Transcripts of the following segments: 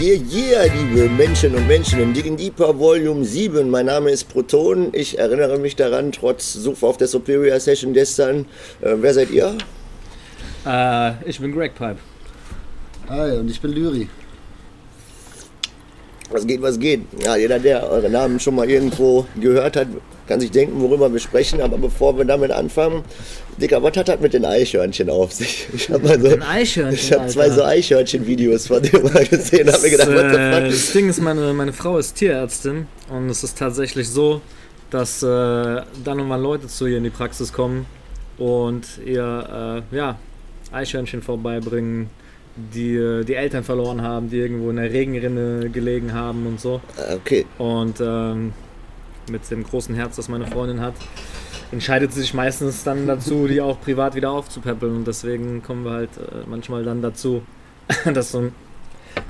yeah, yeah, liebe Menschen und Menschen in Digging Deeper Volume 7. Mein Name ist Proton. Ich erinnere mich daran, trotz Such auf der Superior Session gestern. Äh, wer seid ihr? Äh, ich bin Greg Pipe. Hi, und ich bin Lyri. Was geht, was geht? Ja, jeder, der eure Namen schon mal irgendwo gehört hat, kann sich denken, worüber wir sprechen. Aber bevor wir damit anfangen, Dicker, was hat das mit den Eichhörnchen auf sich? Ich habe mal so, ich hab zwei so Eichhörnchen-Videos von dir mal gesehen, habe mir gedacht, das, äh, das Ding ist, meine, meine Frau ist Tierärztin und es ist tatsächlich so, dass äh, dann und wann Leute zu ihr in die Praxis kommen und ihr äh, ja, Eichhörnchen vorbeibringen, die äh, die Eltern verloren haben, die irgendwo in der Regenrinne gelegen haben und so. Ah, okay. Und ähm, mit dem großen Herz, das meine Freundin hat, entscheidet sie sich meistens dann dazu, die auch privat wieder aufzupäppeln. Und deswegen kommen wir halt äh, manchmal dann dazu, dass so ein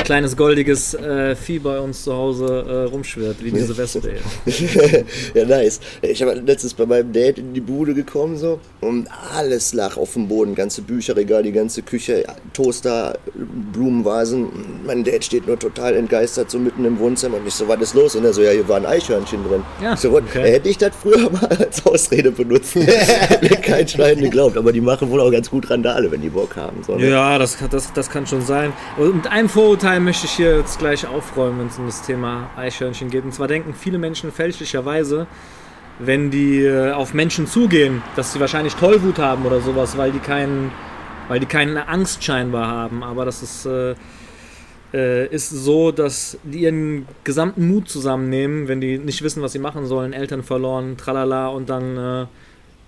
kleines goldiges äh, Vieh bei uns zu Hause äh, rumschwirrt, wie diese Wespe. ja, nice. Ich habe letztens bei meinem Dad in die Bude gekommen so und alles lag auf dem Boden. Ganze Bücherregal, die ganze Küche, Toaster, Blumenvasen. Mein Dad steht nur total entgeistert so mitten im Wohnzimmer und ich so, was ist los? Und er so, ja, hier war ein Eichhörnchen drin. Ja, ich so, okay. hätte ich das früher mal als Ausrede benutzt. Hätte kein Schwein geglaubt. Aber die machen wohl auch ganz gut Randale, wenn die Bock haben. So, ne? Ja, das, das, das kann schon sein. Und mit einem Vorurteil Teil möchte ich hier jetzt gleich aufräumen, wenn es um das Thema Eichhörnchen geht. Und zwar denken viele Menschen fälschlicherweise, wenn die äh, auf Menschen zugehen, dass sie wahrscheinlich Tollwut haben oder sowas, weil die keinen, weil die keine Angst scheinbar haben. Aber das ist, äh, äh, ist so, dass die ihren gesamten Mut zusammennehmen, wenn die nicht wissen, was sie machen sollen, Eltern verloren, tralala, und dann äh,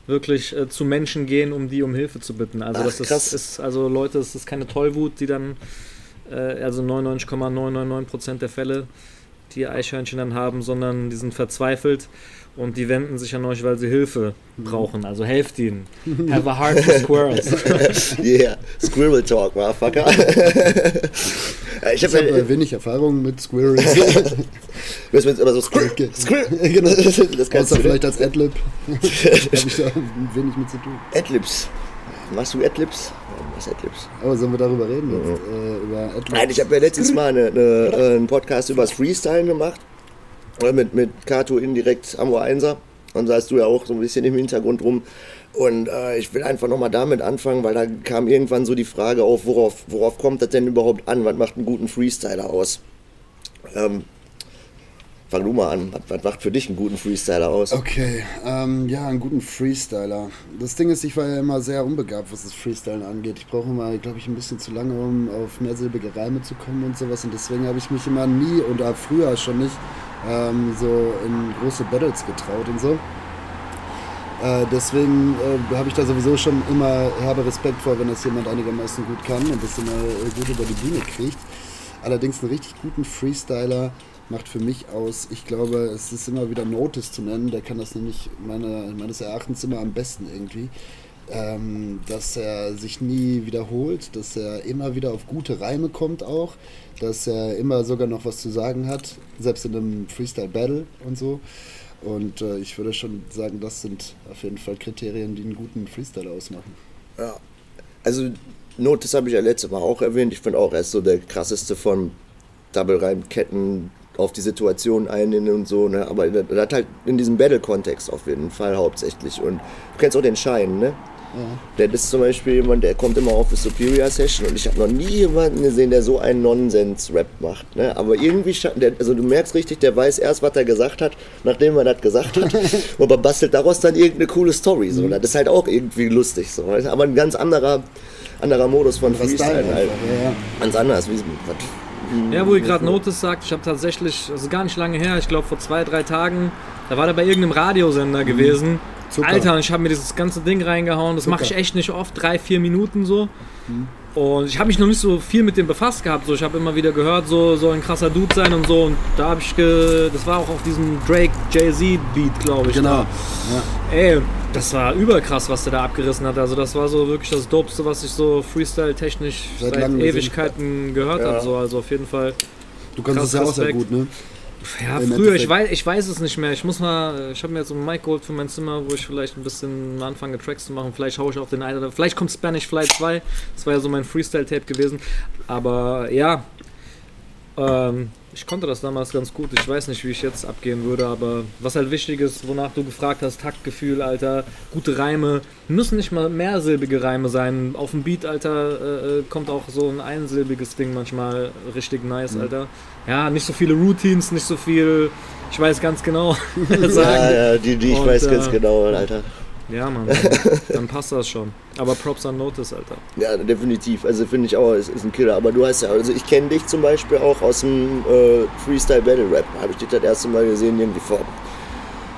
wirklich äh, zu Menschen gehen, um die um Hilfe zu bitten. Also Ach, das ist, ist, also Leute, es ist keine Tollwut, die dann äh, also 99,999% der Fälle, die Eichhörnchen dann haben, sondern die sind verzweifelt und die wenden sich an euch, weil sie Hilfe brauchen. Also helft ihnen. Have a heart for squirrels. yeah, Squirrel Talk, motherfucker. ich habe hab, äh, wenig Erfahrung mit Squirrels. Du jetzt aber so Squirrel. Squirrel. genau, das kannst du vielleicht als Adlib. habe ich da wenig mit zu tun. Adlibs. Machst du Adlibs? Was Adlibs? Aber sollen wir darüber reden jetzt? Mhm. Äh, über Adlibs? Nein, ich habe ja letztens mal eine, eine, äh, einen Podcast über das Freestyle gemacht. Mit, mit Kato indirekt am Einser. Und da hast du ja auch so ein bisschen im Hintergrund rum. Und äh, ich will einfach nochmal damit anfangen, weil da kam irgendwann so die Frage auf, worauf, worauf kommt das denn überhaupt an? Was macht einen guten Freestyler aus? Ähm, Fang du mal an. Was, was, macht für dich einen guten Freestyler aus? Okay, ähm, ja, einen guten Freestyler. Das Ding ist, ich war ja immer sehr unbegabt, was das Freestylen angeht. Ich brauche immer, glaube ich, ein bisschen zu lange, um auf mehrsilbige Reime zu kommen und sowas. Und deswegen habe ich mich immer nie und auch früher schon nicht ähm, so in große Battles getraut und so. Äh, deswegen äh, habe ich da sowieso schon immer herbe Respekt vor, wenn das jemand einigermaßen gut kann und das immer äh, gut über die Bühne kriegt. Allerdings einen richtig guten Freestyler macht für mich aus, ich glaube, es ist immer wieder Notice zu nennen, der kann das nämlich meine, meines Erachtens immer am besten irgendwie, ähm, dass er sich nie wiederholt, dass er immer wieder auf gute Reime kommt auch, dass er immer sogar noch was zu sagen hat, selbst in einem Freestyle-Battle und so. Und äh, ich würde schon sagen, das sind auf jeden Fall Kriterien, die einen guten Freestyle ausmachen. Ja, also Notice habe ich ja letztes Mal auch erwähnt. Ich finde auch, er ist so der krasseste von Double-Reim-Ketten, auf die Situation einnehmen und so, ne? aber das hat halt in diesem Battle-Kontext auf jeden Fall hauptsächlich. Und du kennst auch den Schein, ne? Ja. Der ist zum Beispiel jemand, der kommt immer auf die Superior Session und ich habe noch nie jemanden gesehen, der so einen Nonsens-Rap macht. Ne? Aber irgendwie, der, also du merkst richtig, der weiß erst, was er gesagt hat, nachdem er das gesagt hat. aber bastelt daraus dann irgendeine coole Story. So. Mhm. Das ist halt auch irgendwie lustig. So. Aber ein ganz anderer, anderer Modus von Freestyle. Halt. Ja, ja. Ganz anders. Wie, was, ja, wo ihr gerade Notice sagt, ich habe tatsächlich, also gar nicht lange her, ich glaube vor zwei, drei Tagen, da war der bei irgendeinem Radiosender mhm. gewesen. Zucker. Alter, und ich habe mir dieses ganze Ding reingehauen. Das mache ich echt nicht oft, drei, vier Minuten so. Mhm. Und ich habe mich noch nicht so viel mit dem befasst gehabt. So, ich habe immer wieder gehört, so soll ein krasser Dude sein und so. Und da habe ich, ge das war auch auf diesem Drake Jay Z Beat, glaube ich. Genau. Ja. Ey, das war überkrass, was der da abgerissen hat. Also das war so wirklich das Dopeste, was ich so Freestyle-technisch seit, seit Ewigkeiten gehört ja. habe. So, also auf jeden Fall. Du kannst es ja auch sehr gut, ne? Ja, früher, ich weiß, ich weiß es nicht mehr. Ich muss mal, ich habe mir jetzt so ein Mic geholt für mein Zimmer, wo ich vielleicht ein bisschen anfange, Tracks zu machen. Vielleicht haue ich auf den einen oder vielleicht kommt Spanish Fly 2. Das war ja so mein Freestyle-Tape gewesen. Aber ja, Ähm, ich konnte das damals ganz gut. Ich weiß nicht, wie ich jetzt abgehen würde, aber was halt wichtig ist, wonach du gefragt hast, Taktgefühl, Alter, gute Reime. Müssen nicht mal mehrsilbige Reime sein. Auf dem Beat, Alter, äh, kommt auch so ein einsilbiges Ding manchmal richtig nice, mhm. Alter. Ja, nicht so viele Routines, nicht so viel. Ich weiß ganz genau. ja, ja, die, die ich Und, weiß äh, ganz genau, Alter. Ja, Mann, dann passt das schon. Aber Props an Notice, Alter. Ja, definitiv. Also finde ich auch, es ist ein Killer. Aber du hast ja, also ich kenne dich zum Beispiel auch aus dem äh, Freestyle Battle Rap. Habe ich dich das erste Mal gesehen, irgendwie vor,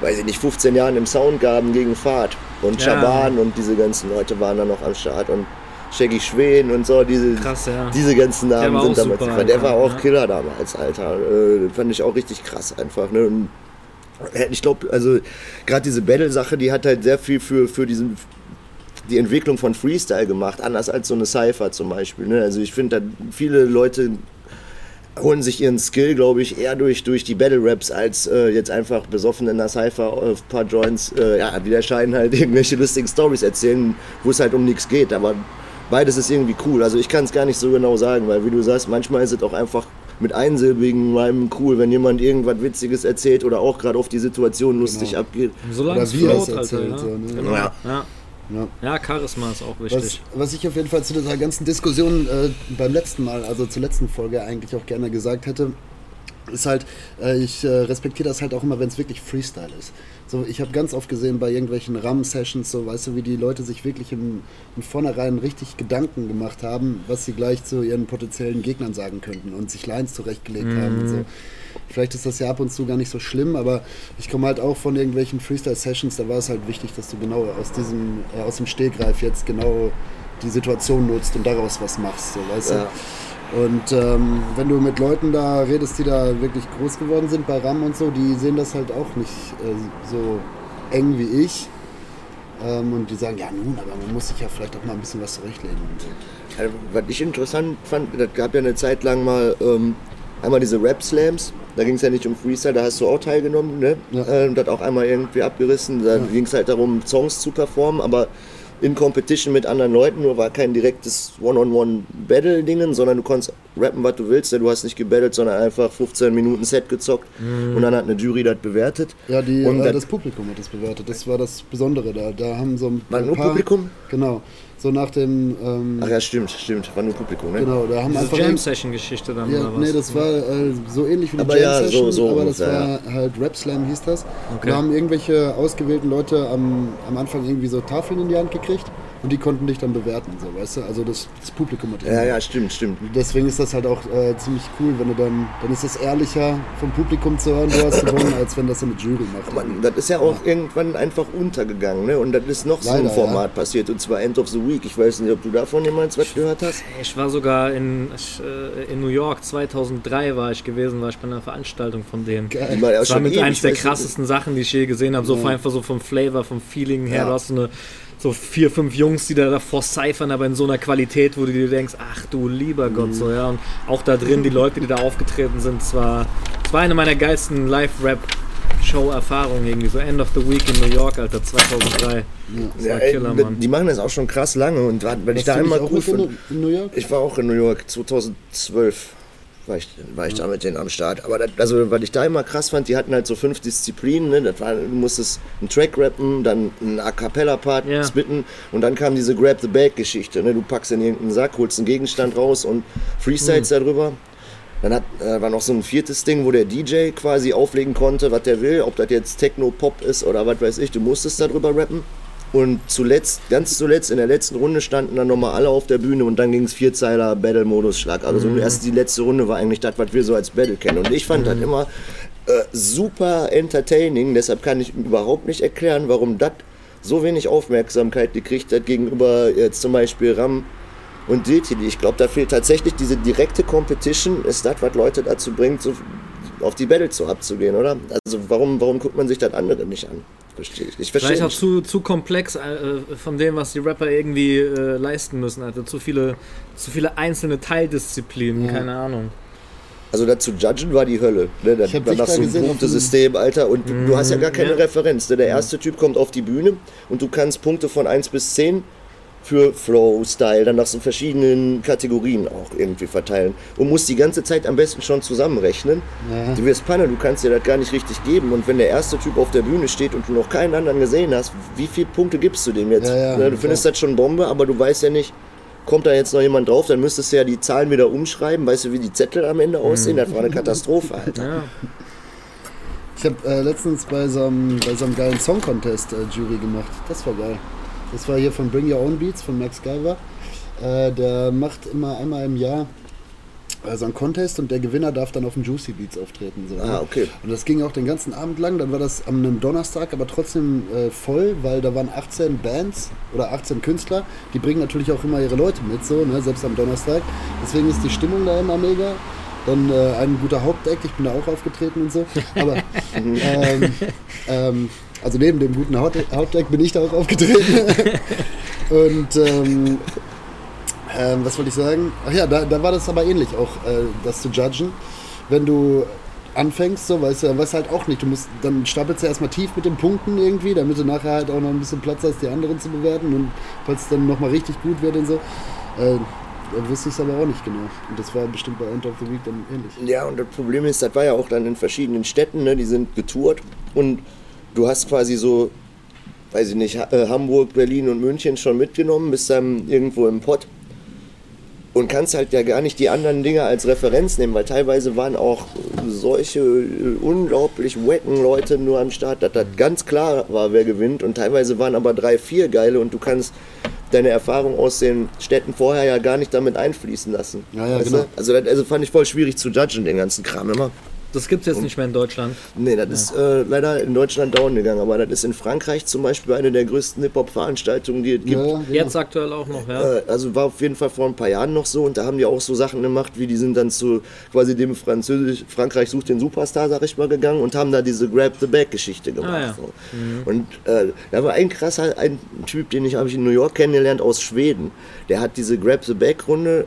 weiß ich nicht, 15 Jahren im Soundgarden gegen Fahrt. Und Schaban ja. und diese ganzen Leute waren da noch am Start. Und Shaggy Schwen und so, diese, Krass, ja. diese ganzen Namen sind damals. Super, der war auch ja. Killer damals, Alter. Äh, fand ich auch richtig krass einfach. Ne? Und ich glaube, also gerade diese Battle-Sache, die hat halt sehr viel für, für diesen, die Entwicklung von Freestyle gemacht, anders als so eine Cypher zum Beispiel. Ne? Also ich finde, viele Leute holen sich ihren Skill, glaube ich, eher durch, durch die Battle-Raps, als äh, jetzt einfach besoffen in der Cypher auf ein paar Joints, äh, ja, wie der Schein halt irgendwelche lustigen Stories erzählen, wo es halt um nichts geht. Aber beides ist irgendwie cool. Also ich kann es gar nicht so genau sagen, weil wie du sagst, manchmal ist es auch einfach mit einsilbigen Rhymen cool, wenn jemand irgendwas Witziges erzählt oder auch gerade auf die Situation lustig genau. abgeht. Solange es float, erzählt, Alter, ja. So, ne? genau. ja. ja. Ja. ja, Charisma ist auch wichtig. Was, was, ich auf jeden Fall zu dieser ganzen Diskussion äh, beim letzten Mal, also zur letzten Folge eigentlich auch gerne gesagt hätte, ist halt, äh, ich äh, respektiere das halt auch immer, wenn es wirklich Freestyle ist. So, ich habe ganz oft gesehen bei irgendwelchen RAM-Sessions, so weißt du, wie die Leute sich wirklich im, im Vornherein richtig Gedanken gemacht haben, was sie gleich zu ihren potenziellen Gegnern sagen könnten und sich Lines zurechtgelegt mhm. haben und so. Vielleicht ist das ja ab und zu gar nicht so schlimm, aber ich komme halt auch von irgendwelchen Freestyle-Sessions, da war es halt wichtig, dass du genau aus diesem, äh, aus dem Stehgreif jetzt genau die Situation nutzt und daraus was machst, so weißt ja. du. Und ähm, wenn du mit Leuten da redest, die da wirklich groß geworden sind bei RAM und so, die sehen das halt auch nicht äh, so eng wie ich. Ähm, und die sagen, ja nun, aber man muss sich ja vielleicht auch mal ein bisschen was zurechtlegen. So. Also, was ich interessant fand, das gab ja eine Zeit lang mal ähm, einmal diese Rap-Slams. Da ging es ja nicht um Freestyle, da hast du auch teilgenommen, ne? Ja. Ähm, das auch einmal irgendwie abgerissen. Da ja. ging es halt darum, Songs zu performen, aber in Competition mit anderen Leuten, nur war kein direktes One-on-One-Battle-Dingen, sondern du konntest rappen, was du willst. Du hast nicht gebettelt, sondern einfach 15 Minuten Set gezockt mm. und dann hat eine Jury das bewertet. Ja, die, und äh, das Publikum hat das bewertet. Das war das Besondere da. Da haben so ein, war nur paar, Publikum? Genau so nach dem. Ähm, Ach ja, stimmt, stimmt. War nur Publikum, ne? Genau, da haben Diese Jam-Session-Geschichte dann ja, oder was? Nee, das war äh, so ähnlich wie die Jam-Session, ja, so, so aber das war ja. halt Rap-Slam hieß das. Okay. Da haben irgendwelche ausgewählten Leute am, am Anfang irgendwie so Tafeln in die Hand gekriegt und die konnten dich dann bewerten, so, weißt du? Also das, das Publikum hat Ja, ja, stimmt, stimmt. Deswegen ist das halt auch äh, ziemlich cool, wenn du dann, dann ist es ehrlicher vom Publikum zu hören, du hast gewonnen, als wenn das so eine Jury macht. Aber das ist ja auch ja. irgendwann einfach untergegangen, ne? Und das ist noch Leider, so ein Format ja. passiert, und zwar End of the Week. Ich weiß nicht, ob du davon jemals was gehört hast. Ich war sogar in, äh, in New York, 2003 war ich gewesen, war ich bei einer Veranstaltung von denen. Geil. Das war mit eins der krassesten Sachen, die ich je gesehen habe, so ja. einfach so vom Flavor, vom Feeling her, du hast so eine so vier, fünf Jungs, die da davor cyphern, aber in so einer Qualität, wo du dir denkst, ach du lieber Gott, mhm. so, ja. Und auch da drin, die Leute, die da aufgetreten sind, es war, es war eine meiner geilsten Live-Rap- Show-Erfahrungen irgendwie, so End of the Week in New York, Alter, 2003. Das ja, ey, Killer, Mann. Die machen das auch schon krass lange und wenn ich da einmal gut in, in New York? Ich war auch in New York 2012 war ich, war ich da mit denen am Start. Aber das, also, was ich da immer krass fand, die hatten halt so fünf Disziplinen. Ne? Das war, du musstest einen Track rappen, dann einen A Cappella-Part yeah. spitten und dann kam diese Grab the Bag-Geschichte. Ne? Du packst in irgendeinen Sack, holst einen Gegenstand raus und Freestyles mhm. darüber. Dann hat, äh, war noch so ein viertes Ding, wo der DJ quasi auflegen konnte, was der will, ob das jetzt Techno-Pop ist oder was weiß ich. Du musstest darüber rappen. Und zuletzt, ganz zuletzt, in der letzten Runde standen dann nochmal alle auf der Bühne und dann ging es Vierzeiler Battle-Modus-Schlag. Also mhm. erst die letzte Runde war eigentlich das, was wir so als Battle kennen. Und ich fand mhm. das immer äh, super entertaining. Deshalb kann ich überhaupt nicht erklären, warum das so wenig Aufmerksamkeit gekriegt hat gegenüber jetzt zum Beispiel Ram und DTD. Ich glaube, da fehlt tatsächlich diese direkte Competition, ist das, was Leute dazu bringt, so auf die Battle zu abzugehen, oder? Also warum, warum guckt man sich das andere nicht an? Verstehe ich. ich verstehe Vielleicht auch zu, zu komplex äh, von dem, was die Rapper irgendwie äh, leisten müssen. Also zu viele, zu viele einzelne Teildisziplinen, ja. keine Ahnung. Also dazu judgen war die Hölle. Ne? Da, dann hast du ein Punktesystem, Alter, und du, du, hast ja gar keine ja. Referenz. Ne? Der erste Typ kommt auf die Bühne und du kannst Punkte von 1 bis 10 für Flow, Style, dann nach so verschiedenen Kategorien auch irgendwie verteilen und musst die ganze Zeit am besten schon zusammenrechnen. Ja. Du wirst Panne, du kannst dir das gar nicht richtig geben und wenn der erste Typ auf der Bühne steht und du noch keinen anderen gesehen hast, wie viele Punkte gibst du dem jetzt? Ja, ja, Ne, du findest das schon Bombe, aber du weißt ja nicht, kommt da jetzt noch jemand drauf, dann müsstest du ja die Zahlen wieder umschreiben, weißt du, wie die Zettel am Ende aussehen? Das war eine Katastrophe, Alter. Ja. Ich habe äh, letztens bei so einem, bei so einem geilen Song Contest äh, Jury gemacht. Das war geil. Das war hier von Bring Your Own Beats von Max Guyver. Äh, der macht immer einmal im Jahr äh, so einen Contest und der Gewinner darf dann auf dem Juicy Beats auftreten. So, Ah, okay. Und das ging auch den ganzen Abend lang. Dann war das am einem Donnerstag, aber trotzdem äh, voll, weil da waren 18 Bands oder 18 Künstler. Die bringen natürlich auch immer ihre Leute mit, so, ne? selbst am Donnerstag. Deswegen ist die Stimmung da immer mega. Dann äh, ein guter Hauptact, ich bin da auch aufgetreten und so. Aber ähm, ähm, also neben dem guten Haupt Hauptact bin ich da auch aufgetreten. und ähm, ähm, was wollte ich sagen? Ach ja, da, da war das aber ähnlich auch, äh, das zu judgen. Wenn du anfängst, so, weißt du, dann weißt du halt auch nicht. Du musst, dann stapelst du erstmal tief mit den Punkten irgendwie, damit du nachher halt auch noch ein bisschen Platz hast, die anderen zu bewerten. Und falls es dann nochmal richtig gut wird und so, äh, dann wusste ich es aber auch nicht genau. Und das war bestimmt bei End of the Week dann ähnlich. Ja, und das Problem ist, das war ja auch dann in verschiedenen Städten, ne? die sind getourt und du hast quasi so, weiß ich nicht, äh, Hamburg, Berlin und München schon mitgenommen, bist dann irgendwo im Pott und kannst halt ja gar nicht die anderen Dinge als Referenz nehmen, weil teilweise waren auch solche äh, unglaublich wacken Leute nur am Start, dass das ganz klar war, wer gewinnt und teilweise waren aber drei, vier geile und du kannst deine Erfahrung aus den Städten vorher ja gar nicht damit einfließen lassen. Ja, ja, genau. Also, das, also fand ich voll schwierig zu judgen, den ganzen Kram immer. Das gibt es jetzt nicht mehr in Deutschland. Nee, das ist äh, leider in Deutschland down gegangen, aber das ist in Frankreich zum Beispiel eine der größten Hip-Hop-Veranstaltungen, die es gibt. Ja, ja, genau. Jetzt aktuell auch noch, ja. Äh, Also war auf jeden Fall vor ein paar Jahren noch so und da haben die auch so Sachen gemacht, wie die sind dann zu quasi dem Französisch, Frankreich sucht den Superstar, sag ich mal, gegangen und haben da diese Grab the Bag Geschichte gemacht. Ah, ja. so. Und äh, da war ein krasser, ein Typ, den ich habe ich in New York kennengelernt aus Schweden. Der hat diese Grab the Bag Runde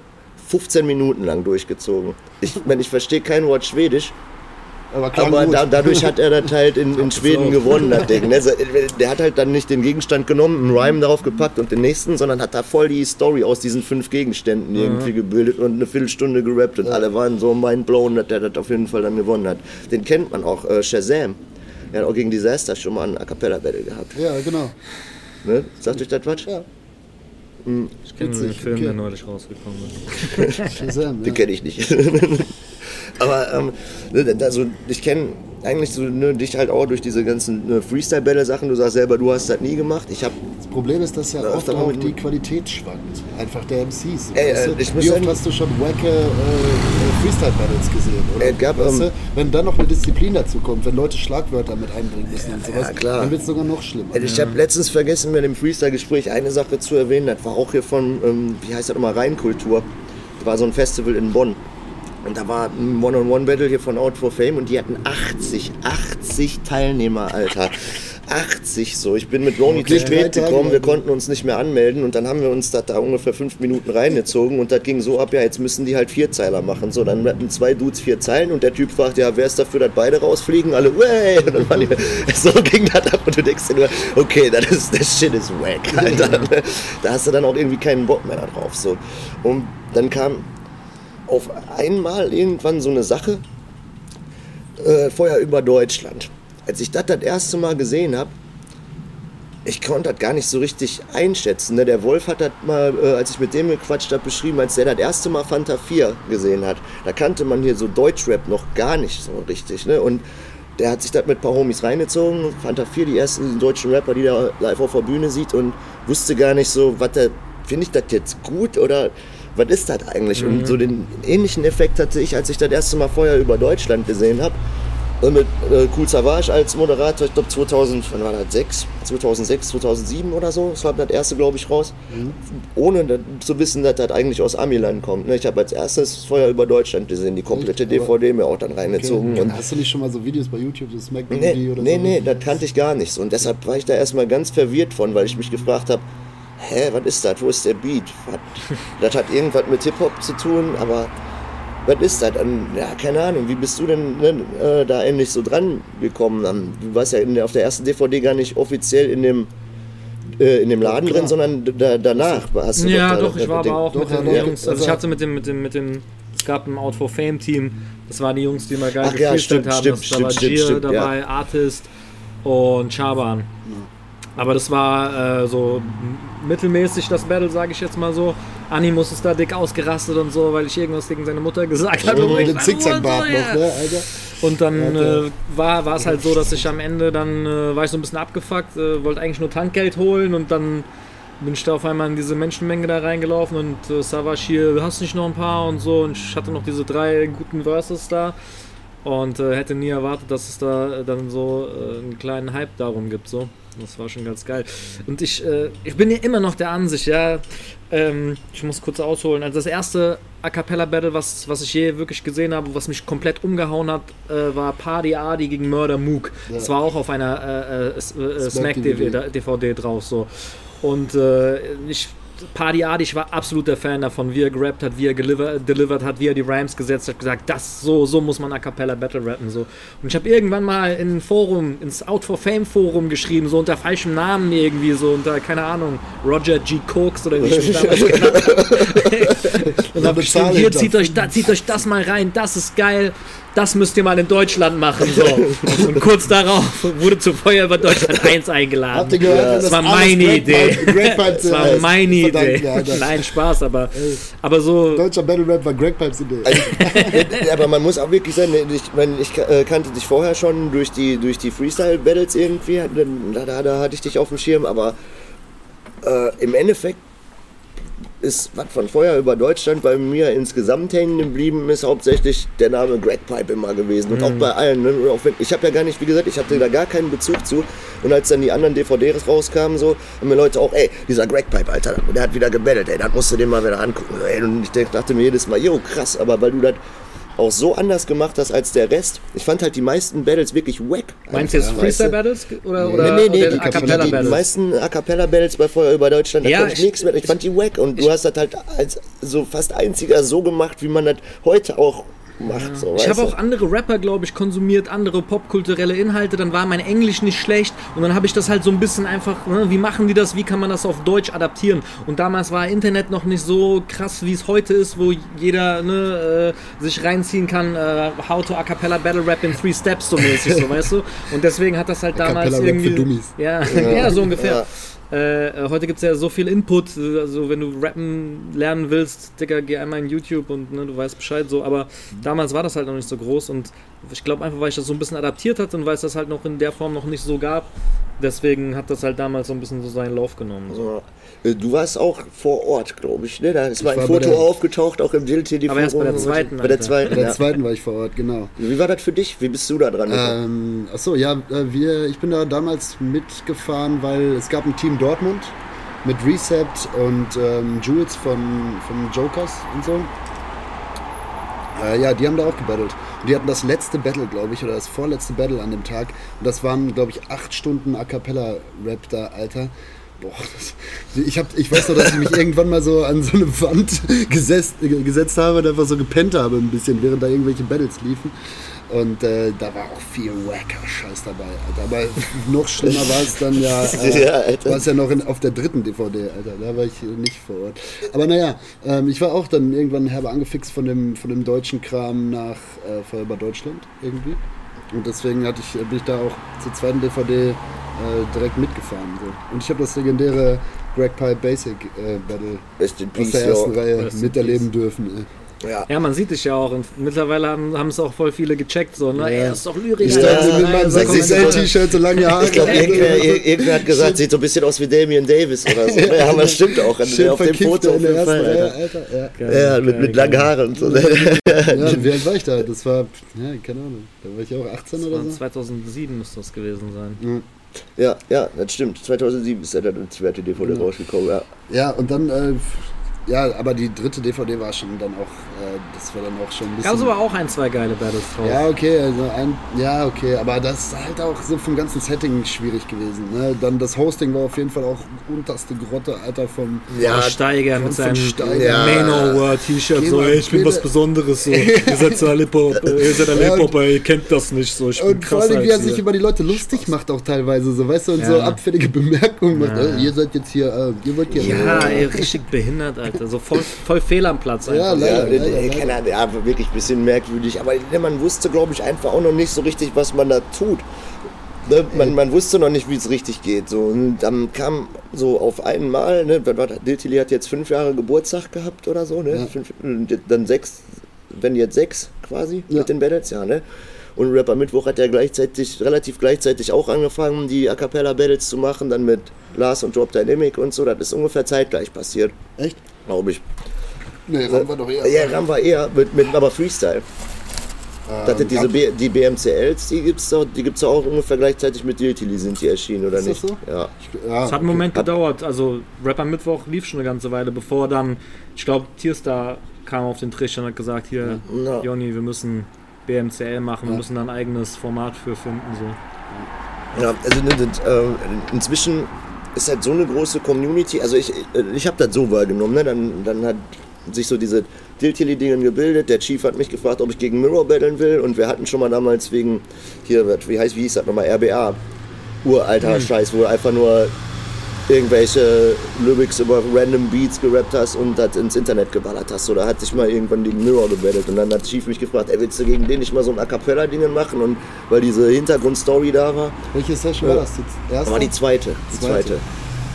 15 Minuten lang durchgezogen. Ich meine, ich verstehe kein Wort Schwedisch, Aber, aber da, dadurch hat er das halt in, in Schweden gewonnen, das Ding. ne? Also, Der hat halt dann nicht den Gegenstand genommen, einen Rhyme darauf gepackt und den nächsten, sondern hat da voll die Story aus diesen fünf Gegenständen irgendwie gebildet und eine Viertelstunde gerappt und alle waren so mindblown, dass der das auf jeden Fall dann gewonnen hat. Den kennt man auch, äh, Shazam. Er hat auch gegen Disaster schon mal ein A Cappella Battle gehabt. ja, genau. Ne? Sagt euch das was? Ja. Ich kenne den Film, okay. der neulich rausgekommen ist. Shazam, ja. Den kenne ich nicht. Aber ähm, also ich kenne eigentlich so ne, dich halt auch durch diese ganzen ne, Freestyle-Battle-Sachen. Du sagst selber, du hast das nie gemacht. Ich habe Das Problem ist, dass ja Ja, oft auch die Qualität schwankt. Einfach der MCs. Ey, weißt äh, du? ich muss Wie oft hast du schon wacke äh, äh, Freestyle-Battles gesehen? Oder? Es gab, weißt ähm, du? Wenn dann noch eine Disziplin dazu kommt, wenn Leute Schlagwörter mit einbringen müssen und sowas, ja, klar. dann wird es sogar noch schlimmer. Ich habe letztens vergessen, mir im Freestyle-Gespräch eine Sache zu erwähnen. Das war auch hier von, ähm, wie heißt das nochmal, Rheinkultur. Das war so ein Festival in Bonn. Und da war ein One-on-One-Battle hier von Out for Fame und die hatten 80, 80 Teilnehmer, Alter. 80 so. Ich bin mit Ronny Okay, zu spät gekommen, wir konnten uns nicht mehr anmelden und dann haben wir uns das da ungefähr fünf Minuten reingezogen und das ging so ab, ja, jetzt müssen die halt Vierzeiler machen. So, dann hatten zwei Dudes vier Zeilen und der Typ fragt, ja, wer ist dafür, dass beide rausfliegen? Alle, way! Und dann waren die, so ging das ab und du denkst dir nur, okay, das ist, das Shit ist wack, Alter. Da hast du dann auch irgendwie keinen Bock mehr drauf. So. Und dann kam auf einmal irgendwann so eine Sache, äh, Feuer über Deutschland. Als ich das das erste Mal gesehen habe, ich konnte das gar nicht so richtig einschätzen. Ne? Der Wolf hat das mal, äh, als ich mit dem gequatscht habe, beschrieben, als der das erste Mal Fanta 4 gesehen hat. Da kannte man hier so Deutschrap noch gar nicht so richtig. Ne? Und der hat sich das mit ein paar Homies reingezogen. Fanta 4, die ersten deutschen Rapper, die er live auf der Bühne sieht und wusste gar nicht so, was der, finde ich das jetzt gut oder was ist das eigentlich? Und so den ähnlichen Effekt hatte ich, als ich das erste Mal vorher über Deutschland gesehen habe. Und mit äh, Cool Savage als Moderator, ich glaube 2000, wann war das, 6? 2006, 2007 oder so, das war das erste, glaube ich, raus. Ohne da- zu wissen, dass das eigentlich aus Amiland kommt. Ne? Ich habe als erstes vorher über Deutschland gesehen, die komplette? Aber- DVD mir auch dann reingezogen. Und Hast du nicht schon mal so Videos bei YouTube, so Smack Nee, oder nee, so? nee, das kannte ich gar nicht. Und deshalb war ich da erstmal ganz verwirrt von, weil ich mich gefragt habe, hä, was ist das? Wo ist der Beat? Was? das hat irgendwas mit Hip-Hop zu tun, aber was ist das? Ja, keine Ahnung, wie bist du denn ne, äh, da endlich so dran gekommen? Du warst ja in der, auf der ersten DVD gar nicht offiziell in dem äh, in dem Laden klar. drin, sondern da, danach hast du Ja, da doch, ich war aber auch Doch, mit den ja, Jungs. doch. Also ich hatte mit dem, mit dem, mit dem, es gab ein Out for Fame Team. Das waren die Jungs, die mal geil Ach ja, stimmt, haben. stimmt, das, da war stimmt, Gier stimmt, ja. dabei, Artist und Chaban. Aber das war äh, so mittelmäßig das Battle, sage ich jetzt mal so. Animus ist da dick ausgerastet und so, weil ich irgendwas gegen seine Mutter gesagt habe. Und den Zickzackbart so, ja. noch, ne, Alter? und dann äh, war war es halt so, dass ich am Ende dann äh, war ich so ein bisschen abgefuckt, äh, wollte eigentlich nur Tankgeld holen und dann bin ich da auf einmal in diese Menschenmenge da reingelaufen und äh, Savage hier, hast nicht noch ein paar und so und ich hatte noch diese drei guten Verses da und äh, hätte nie erwartet, dass es da äh, dann so äh, einen kleinen Hype darum gibt so. Das war schon ganz geil. Und ich, äh, ich bin ja immer noch der Ansicht, ja, ähm, ich muss kurz ausholen. Also das erste A Cappella Battle, was, was ich je wirklich gesehen habe, was mich komplett umgehauen hat, äh, war Party Adi gegen Murder Mook. Das war auch auf einer Smack DVD. DVD, drauf so. Und ich Party Adi, ich war absoluter Fan davon, wie er gerappt hat, wie er delivered hat, wie er die Rhymes gesetzt hat, gesagt, das so, so muss man A Cappella Battle rappen so. Und ich habe irgendwann mal in ein Forum, ins Out for Fame Forum geschrieben, so unter falschem Namen irgendwie, so unter, keine Ahnung, Roger G. Cooks oder wie ich mich damals genannt habe. Und habe geschrieben, hier, zieht euch, da, zieht euch das mal rein, das ist geil, das müsst ihr mal in Deutschland machen. So. Und kurz darauf wurde zu Feuer über Deutschland 1 eingeladen. Habt ihr gehört, wenn das war alles meine Idee. Greg Pipe Das war meine Idee. Alter. Nein, Spaß, aber, aber so. Deutscher Battle Rap war Greg Pipes Idee. Ja, aber man muss auch wirklich sagen, ich, mein, ich äh, kannte dich vorher schon durch die, durch die Freestyle-Battles irgendwie, da, da, da hatte ich dich auf dem Schirm, aber äh, im Endeffekt ist was von vorher über Deutschland bei mir insgesamt hängen geblieben ist hauptsächlich der Name Greg Pipe immer gewesen und auch bei allen. Ne? Wenn, ich habe ja gar nicht, wie gesagt, ich hatte da gar keinen Bezug zu und als dann die anderen DVDs rauskamen, so haben mir Leute auch, ey, dieser Greg Pipe, Alter, der hat wieder gebettelt, ey, das musst du dir mal wieder angucken. Ey. Und ich dachte mir jedes Mal, jo, krass, aber weil du das auch so anders gemacht hast als der Rest. Ich fand halt die meisten Battles wirklich wack. Meinst du jetzt Einfach, Freestyle weißt Battles oder, du? oder, nee, nee, nee, die, A Cappella die, die Battles? meisten A Cappella Battles bei Feuer über Deutschland, da Ja, konnte ich ich- nichts mehr. Ich fand die wack und du hast das halt als so fast einziger so gemacht, wie man das heute auch macht. So, Ich habe auch andere Rapper, glaube ich, konsumiert, andere popkulturelle Inhalte. Dann war mein Englisch nicht schlecht und dann habe ich das halt so ein bisschen einfach, ne, wie machen die das, wie kann man das auf Deutsch adaptieren? Und damals war Internet noch nicht so krass, wie es heute ist, wo jeder ne, äh, sich reinziehen kann, äh, how to a cappella battle rap in three steps so mäßig, so weißt du? Und deswegen hat das halt damals Cappella Rap irgendwie... für Dummies. Ja, ja, so ungefähr. Ja. Äh, heute gibt es ja so viel Input, äh, also wenn du rappen lernen willst, Digga, geh einmal in YouTube und ne, du weißt Bescheid so, aber damals war das halt noch nicht so groß und ich glaube einfach, weil ich das so ein bisschen adaptiert hatte und weil es das halt noch in der Form noch nicht so gab, deswegen hat das halt damals so ein bisschen so seinen Lauf genommen. So. Ja. Äh, Du warst auch vor Ort, glaube ich. Ne? Da ist mal ein Foto der- aufgetaucht, auch im Dill TV. Aber erst bei der zweiten, Bei der zweiten, Bei der ja. zweiten war ich vor Ort, genau. Wie war das für dich? Wie bist du da dran? Ähm, achso, ja, äh, wir, ich bin da damals mitgefahren, weil es gab ein Team Dortmund mit Recept und ähm, Jules von, von Jokers und so. Äh, ja, die haben da auch gebattelt. Und die hatten das letzte Battle, glaube ich, oder das vorletzte Battle an dem Tag. Und das waren, glaube ich, acht Stunden A Cappella-Rap da, Alter. Boah, das, ich, hab, ich weiß noch, dass ich mich irgendwann mal so an so eine Wand gesetzt, gesetzt habe und einfach so gepennt habe ein bisschen, während da irgendwelche Battles liefen. Und äh, da war auch viel wacker Scheiß dabei, Alter. Aber noch schlimmer war es dann ja, äh, Ja, Alter. war es ja noch in, auf der dritten DVD, Alter. Da war ich nicht vor Ort. Aber naja, ähm, ich war auch dann irgendwann herbe angefixt von dem, von dem deutschen Kram nach äh, Feuer über Deutschland irgendwie. Und deswegen hatte ich, bin ich da auch zur zweiten DVD äh, direkt mitgefahren. So. Und ich habe das legendäre Greg Pie Basic äh, Battle aus Peace, der ersten ja. Reihe miterleben dürfen. Ja. Ja, man sieht dich ja auch und mittlerweile haben haben es auch voll viele gecheckt, so, ne? Ja. Er ist doch Lyriker. Ich Ja, stand Alter. mit meinem so kommt man- 60 T-Shirt, so lange Haare. Ich glaube, irgendwer, ir- irgendwer hat gesagt, sieht so ein bisschen aus wie Damian Davis oder so. Ja, aber das stimmt auch. Schön auf dem Foto auf in der jeden ersten Fall. Reihe, Alter. Alter. Ja. Ja, mit, mit langen. Haaren und so. ja, wie alt war ich da? Das war, ja, keine Ahnung. Da war ich auch 18 Das oder so. 2007 müsste das gewesen sein. Ja, ja, das stimmt. 2007 ist ja dann die zweite DVD Ja. rausgekommen. Ja. Ja, und dann, äh, ja, aber die dritte DVD war schon dann auch, äh, das war dann auch schon ein bisschen. Gab es aber auch ein, zwei geile Battles drauf. Ja, okay, also ein, ja, okay, aber das ist halt auch so vom ganzen Setting schwierig gewesen. Ne? Dann das Hosting war auf jeden Fall auch unterste Grotte, Alter, vom. Ja, Steiger mit von seinem Steiger. ja. Manowar-T-Shirt. Geh So, ey, ich bin was Besonderes. So. Ihr seid so Hip-Hop, äh, ihr seid ein Ja, und- Hip-Hopper, ihr kennt das nicht. So. Ich bin Und vor krasser allem, wie er sich über die Leute lustig macht, auch teilweise, so, weißt du, und Ja. so abfällige Bemerkungen macht. Ja. Äh, ihr seid jetzt hier, äh, ihr wollt hier. Ja, ey, richtig behindert, Alter. So voll, voll fehl am Platz Ja, leider, Ja, leider, leider. keine Ahnung, ja, wirklich ein bisschen merkwürdig. Aber man wusste, glaube ich, einfach auch noch nicht so richtig, was man da tut. Ne? Man, man wusste noch nicht, wie es richtig geht. So. Und dann kam so auf einmal, ne? Diltili hat jetzt fünf Jahre Geburtstag gehabt oder so, ne? Ja. Fünf, dann sechs, wenn jetzt sechs quasi Ja. mit den Battles, ja, ne? Und Rapper Mittwoch hat ja gleichzeitig, relativ gleichzeitig auch angefangen, die A Cappella Battles zu machen, dann mit Lars und Drop Dynamic und so. Das ist ungefähr zeitgleich passiert, Echt? Glaube ich. Nee, Ram war doch eher. Ja, Ram war eher mit, mit aber Freestyle. Ähm, Dachte, diese Ram- B, die BMCLs, die gibt's doch, die gibt's auch ungefähr gleichzeitig mit Diltili sind die erschienen, oder Ist das nicht? so? Ja. ja, Es hat einen Moment gedauert. Also Rapper Mittwoch lief schon eine ganze Weile, bevor dann, ich glaube, Tierstar kam auf den Trichter und hat gesagt, hier, Ja. Jonny, wir müssen BMCL machen, wir Ja. müssen da ein eigenes Format für finden. So. Ja, also ne, das, äh, inzwischen ist halt so eine große Community. Also ich, äh, ich habe das so wahrgenommen. Ne? Dann, dann hat sich so diese Diltili-Dingen gebildet. Der Chief hat mich gefragt, ob ich gegen Mirror battlen will. Und wir hatten schon mal damals wegen, hier, wie heißt, wie hieß das nochmal, RBA. Uralter Scheiß, wo einfach nur irgendwelche Lyrics über random Beats gerappt hast und das ins Internet geballert hast. Oder hat sich mal irgendwann gegen Mirror gebettelt und dann hat Chief mich gefragt, ey, willst du gegen den nicht mal so ein A Cappella-Dingen machen? Und weil diese Hintergrundstory da war, Welche Session war das jetzt? das Erste? war die zweite. Die Zweite. zweite.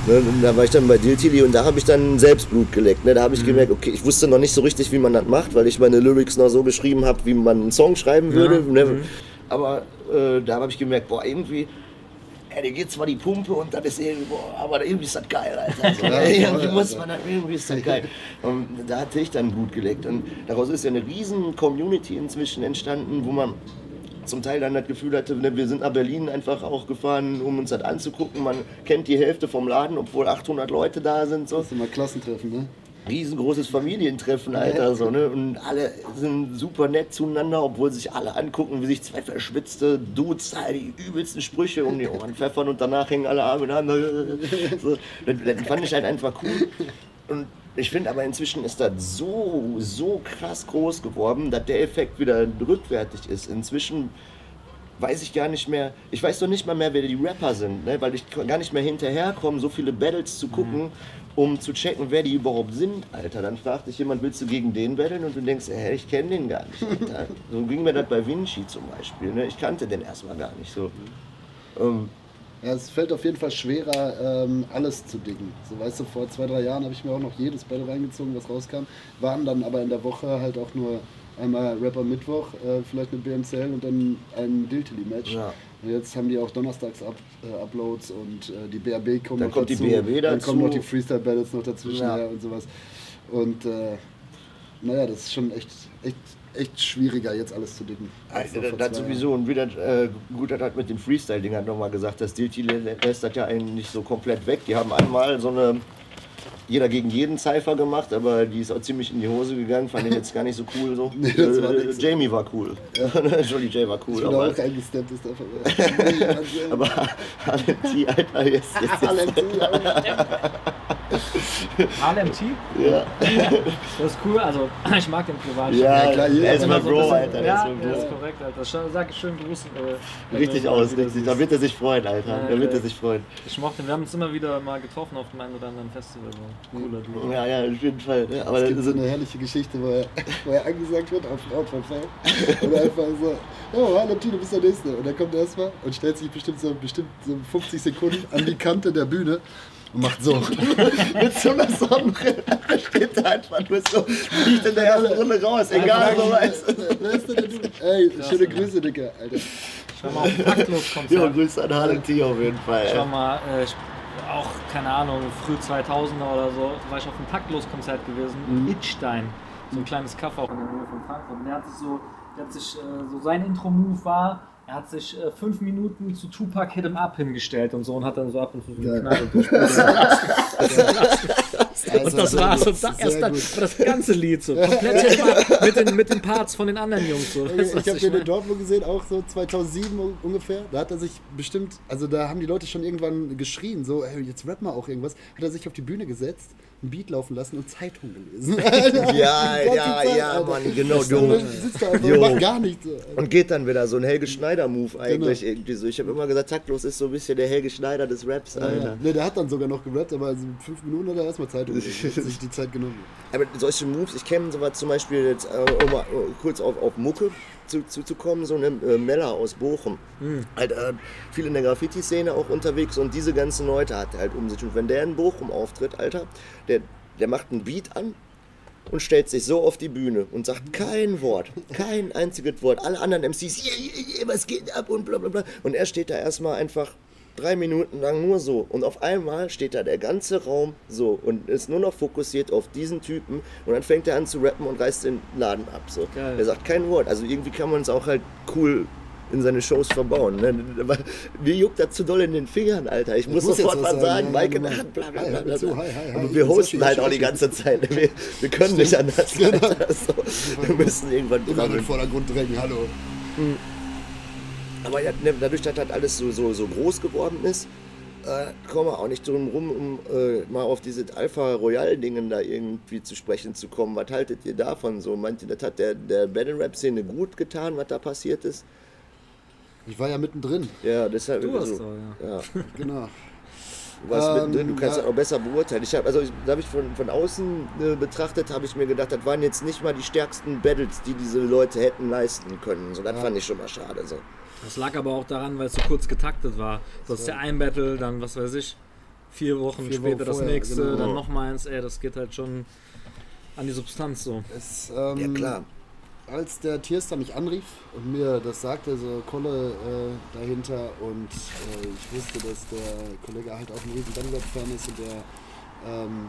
Ne, da war ich dann bei Diltili und da habe ich dann Selbstblut geleckt. Ne? Da habe ich gemerkt, okay, ich wusste noch nicht so richtig, wie man das macht, weil ich meine Lyrics noch so geschrieben habe, wie man einen Song schreiben würde. Ne? Aber äh, da habe ich gemerkt, boah, irgendwie, ja, dir geht zwar die Pumpe und das ist irgendwie, aber irgendwie ist das geil, Alter. So, Ja, irgendwie muss man irgendwie ist das geil. Und da hatte ich dann Blut geleckt. Und daraus ist ja eine riesen Community inzwischen entstanden, wo man zum Teil dann das Gefühl hatte, ne, wir sind nach Berlin einfach auch gefahren, um uns das anzugucken. Man kennt die Hälfte vom Laden, obwohl 800 Leute da sind. So. Das ist immer Klassentreffen, ne? Riesengroßes Familientreffen, Alter. So, ne? Und alle sind super nett zueinander, obwohl sich alle angucken, wie sich zwei verschwitzte Dudes die übelsten Sprüche um die Ohren pfeffern und danach hängen alle Arme in. So, das, das fand ich halt einfach cool. Und ich finde aber inzwischen ist das so, so krass groß geworden, dass der Effekt wieder rückwärtig ist. Inzwischen weiß ich gar nicht mehr, ich weiß doch nicht mal mehr, wer die Rapper sind, ne? weil ich gar nicht mehr hinterherkomme, so viele Battles zu gucken, um zu checken, wer die überhaupt sind, Alter. Dann fragt dich jemand, willst du gegen den battlen? Und du denkst, hä, ich kenne den gar nicht, Alter. So ging mir das bei Vinci zum Beispiel, ne? ich kannte den erstmal gar nicht so. Ähm, Ja, es fällt auf jeden Fall schwerer, ähm, alles zu diggen. So, weißt du, vor zwei, drei Jahren habe ich mir auch noch jedes Battle reingezogen, was rauskam. Waren dann aber in der Woche halt auch nur einmal Rapper Mittwoch, äh, vielleicht mit BMCL und dann ein Diltily-Match. Ja. Und jetzt haben die auch donnerstags Up, äh, Uploads und äh, die BRB kommen Dann noch kommt die dazu. BRB Dann dazu. kommen noch die Freestyle-Battles noch dazwischen Ja. her und sowas. Und äh, naja, das ist schon echt, echt, echt schwieriger, jetzt alles zu diggen. als noch Das, sowieso und wieder äh, gut, das hat mit dem Freestyle-Ding nochmal gesagt, das Dilti lässt das ja eigentlich nicht so komplett weg. Die haben einmal so eine jeder gegen jeden Cypher gemacht, aber die ist auch ziemlich in die Hose gegangen, fand ich jetzt gar nicht so cool so. Nee, das war Äh. Jamie war cool. Jolly J war Ich cool, bin da aber, auch reingesteppt, ist einfach. aber Halenti, Alter, jetzt, jetzt, jetzt. Harlem T? Ja, Das ist cool, also ich mag den privat. ja, Ja, klar, er ist so ein Bro, bisschen- Alter. Der ja, ist korrekt, Alter. Sag ich schön grüßen. Äh, Richtig ihn aus, richtig. Da wird er sich freuen, Alter. Ja, Da wird er sich freuen. Ich mochte ihn. Wir haben uns immer wieder mal getroffen auf dem einen oder anderen Festival. Cooler Dude. Ja, ja, auf jeden Fall. Ja, aber Es das gibt ist so eine herrliche Geschichte, wo er, wo er angesagt wird auf Fan. Und er einfach so, oh, hallo Tino, du bist der Nächste. Und er kommt erstmal und stellt sich bestimmt so, bestimmt so 50 Sekunden an die Kante der Bühne und macht so. mit so einer Sonnenbrille da steht da einfach nur so, fliegt in der ersten Runde raus, egal, so weiß. Wer ist denn der Dude? Ey, schöne Grüße, Digga, Alter. Ich war mal auf dem Taktlos-Konzert. Ja, Grüße an Harlem T auf jeden Fall. Ey. mal, äh, auch, keine Ahnung, früh 2000er oder so, war ich auf einem Taktlos-Konzert gewesen in Itstein. So ein kleines Kaff auch in der Nähe von Frankfurt. Und der hat sich so, der hat sich, äh, so sein Intro-Move war, er hat sich äh, fünf Minuten zu Tupac Hit 'em Up hingestellt und so und hat dann so ab und zu so Geil. Knarre gespielt. und das war's. Und da, erst dann, das ganze Lied so. Komplett mit den, mit den Parts von den anderen Jungs. So. ich habe den in Dortmund gesehen, auch so 2007 ungefähr. Da hat er sich bestimmt, also da haben die Leute schon irgendwann geschrien, so, hey, jetzt rap mal auch irgendwas. Hat er sich auf die Bühne gesetzt ein Beat laufen lassen und Zeitung gelesen. ja, ja, Zeit, ja, Alter. Mann, genau. Du sitzt da einfach und macht gar nichts. Und geht dann wieder so ein Helge Schneider-Move eigentlich genau. irgendwie so. Ich habe immer gesagt, taktlos ist so ein bisschen der Helge Schneider des Raps, Alter. Ja, Ne, der hat dann sogar noch gerappt, aber also fünf Minuten hat er erstmal Zeit sich die Zeit genommen. Aber solche Moves, ich kenne sowas zum Beispiel jetzt, äh, uh, kurz auf, auf Mucke zu, zu, zu kommen, so eine äh, Meller aus Bochum. Mhm. Halt, äh, viel in der Graffiti-Szene auch unterwegs und diese ganzen Leute hat er halt um sich. Und wenn der in Bochum auftritt, Alter, der, der macht einen Beat an und stellt sich so auf die Bühne und sagt kein Wort, kein einziges Wort. Alle anderen MCs, yeah, yeah, yeah, was geht ab und bla bla bla. Und er steht da erstmal einfach drei Minuten lang nur so. Und auf einmal steht da der ganze Raum so und ist nur noch fokussiert auf diesen Typen. Und dann fängt er an zu rappen und reißt den Laden ab. So. Geil. Er sagt kein Wort. Also irgendwie kann man es auch halt cool in seine Shows verbauen. Ne? Mir juckt das zu doll in den Fingern, Alter. Ich, ich muss, muss sofort was sagen. Mike in der Hand, bla bla bla. bla. Aber wir hosten halt auch die ganze Zeit. Wir, wir können Stimmt. nicht anders. Genau. So. Wir müssen irgendwann Immer in den Vordergrund drängen, hallo. Hm. Aber ja, ne, dadurch, dass das alles so, so, so groß geworden ist, äh, kommen wir auch nicht drum rum, um äh, mal auf diese Alpha Royal-Dingen da irgendwie zu sprechen zu kommen. Was haltet ihr davon so? Meint ihr, das hat der, der Battle-Rap-Szene gut getan, was da passiert ist? Ich war ja mittendrin. Ja, deshalb. Du warst so, ja. ja. genau. Du warst ähm, mittendrin, du kannst ja. das auch besser beurteilen. Ich habe, also da habe ich von, von außen äh, betrachtet, habe ich mir gedacht, das waren jetzt nicht mal die stärksten Battles, die diese Leute hätten leisten können. So, das ja. fand ich schon mal schade. So. Das lag aber auch daran, weil es so kurz getaktet war. Du hast ja ein Battle, dann was weiß ich, vier Wochen vier später Wochen das nächste, genau. dann noch mal eins, ey, das geht halt schon an die Substanz so. Es, ähm, ja klar. Als der Tierster mich anrief und mir das sagte, so Kolle äh, dahinter und äh, ich wusste, dass der Kollege halt auch ein riesen Battle-Fan ist und der ähm,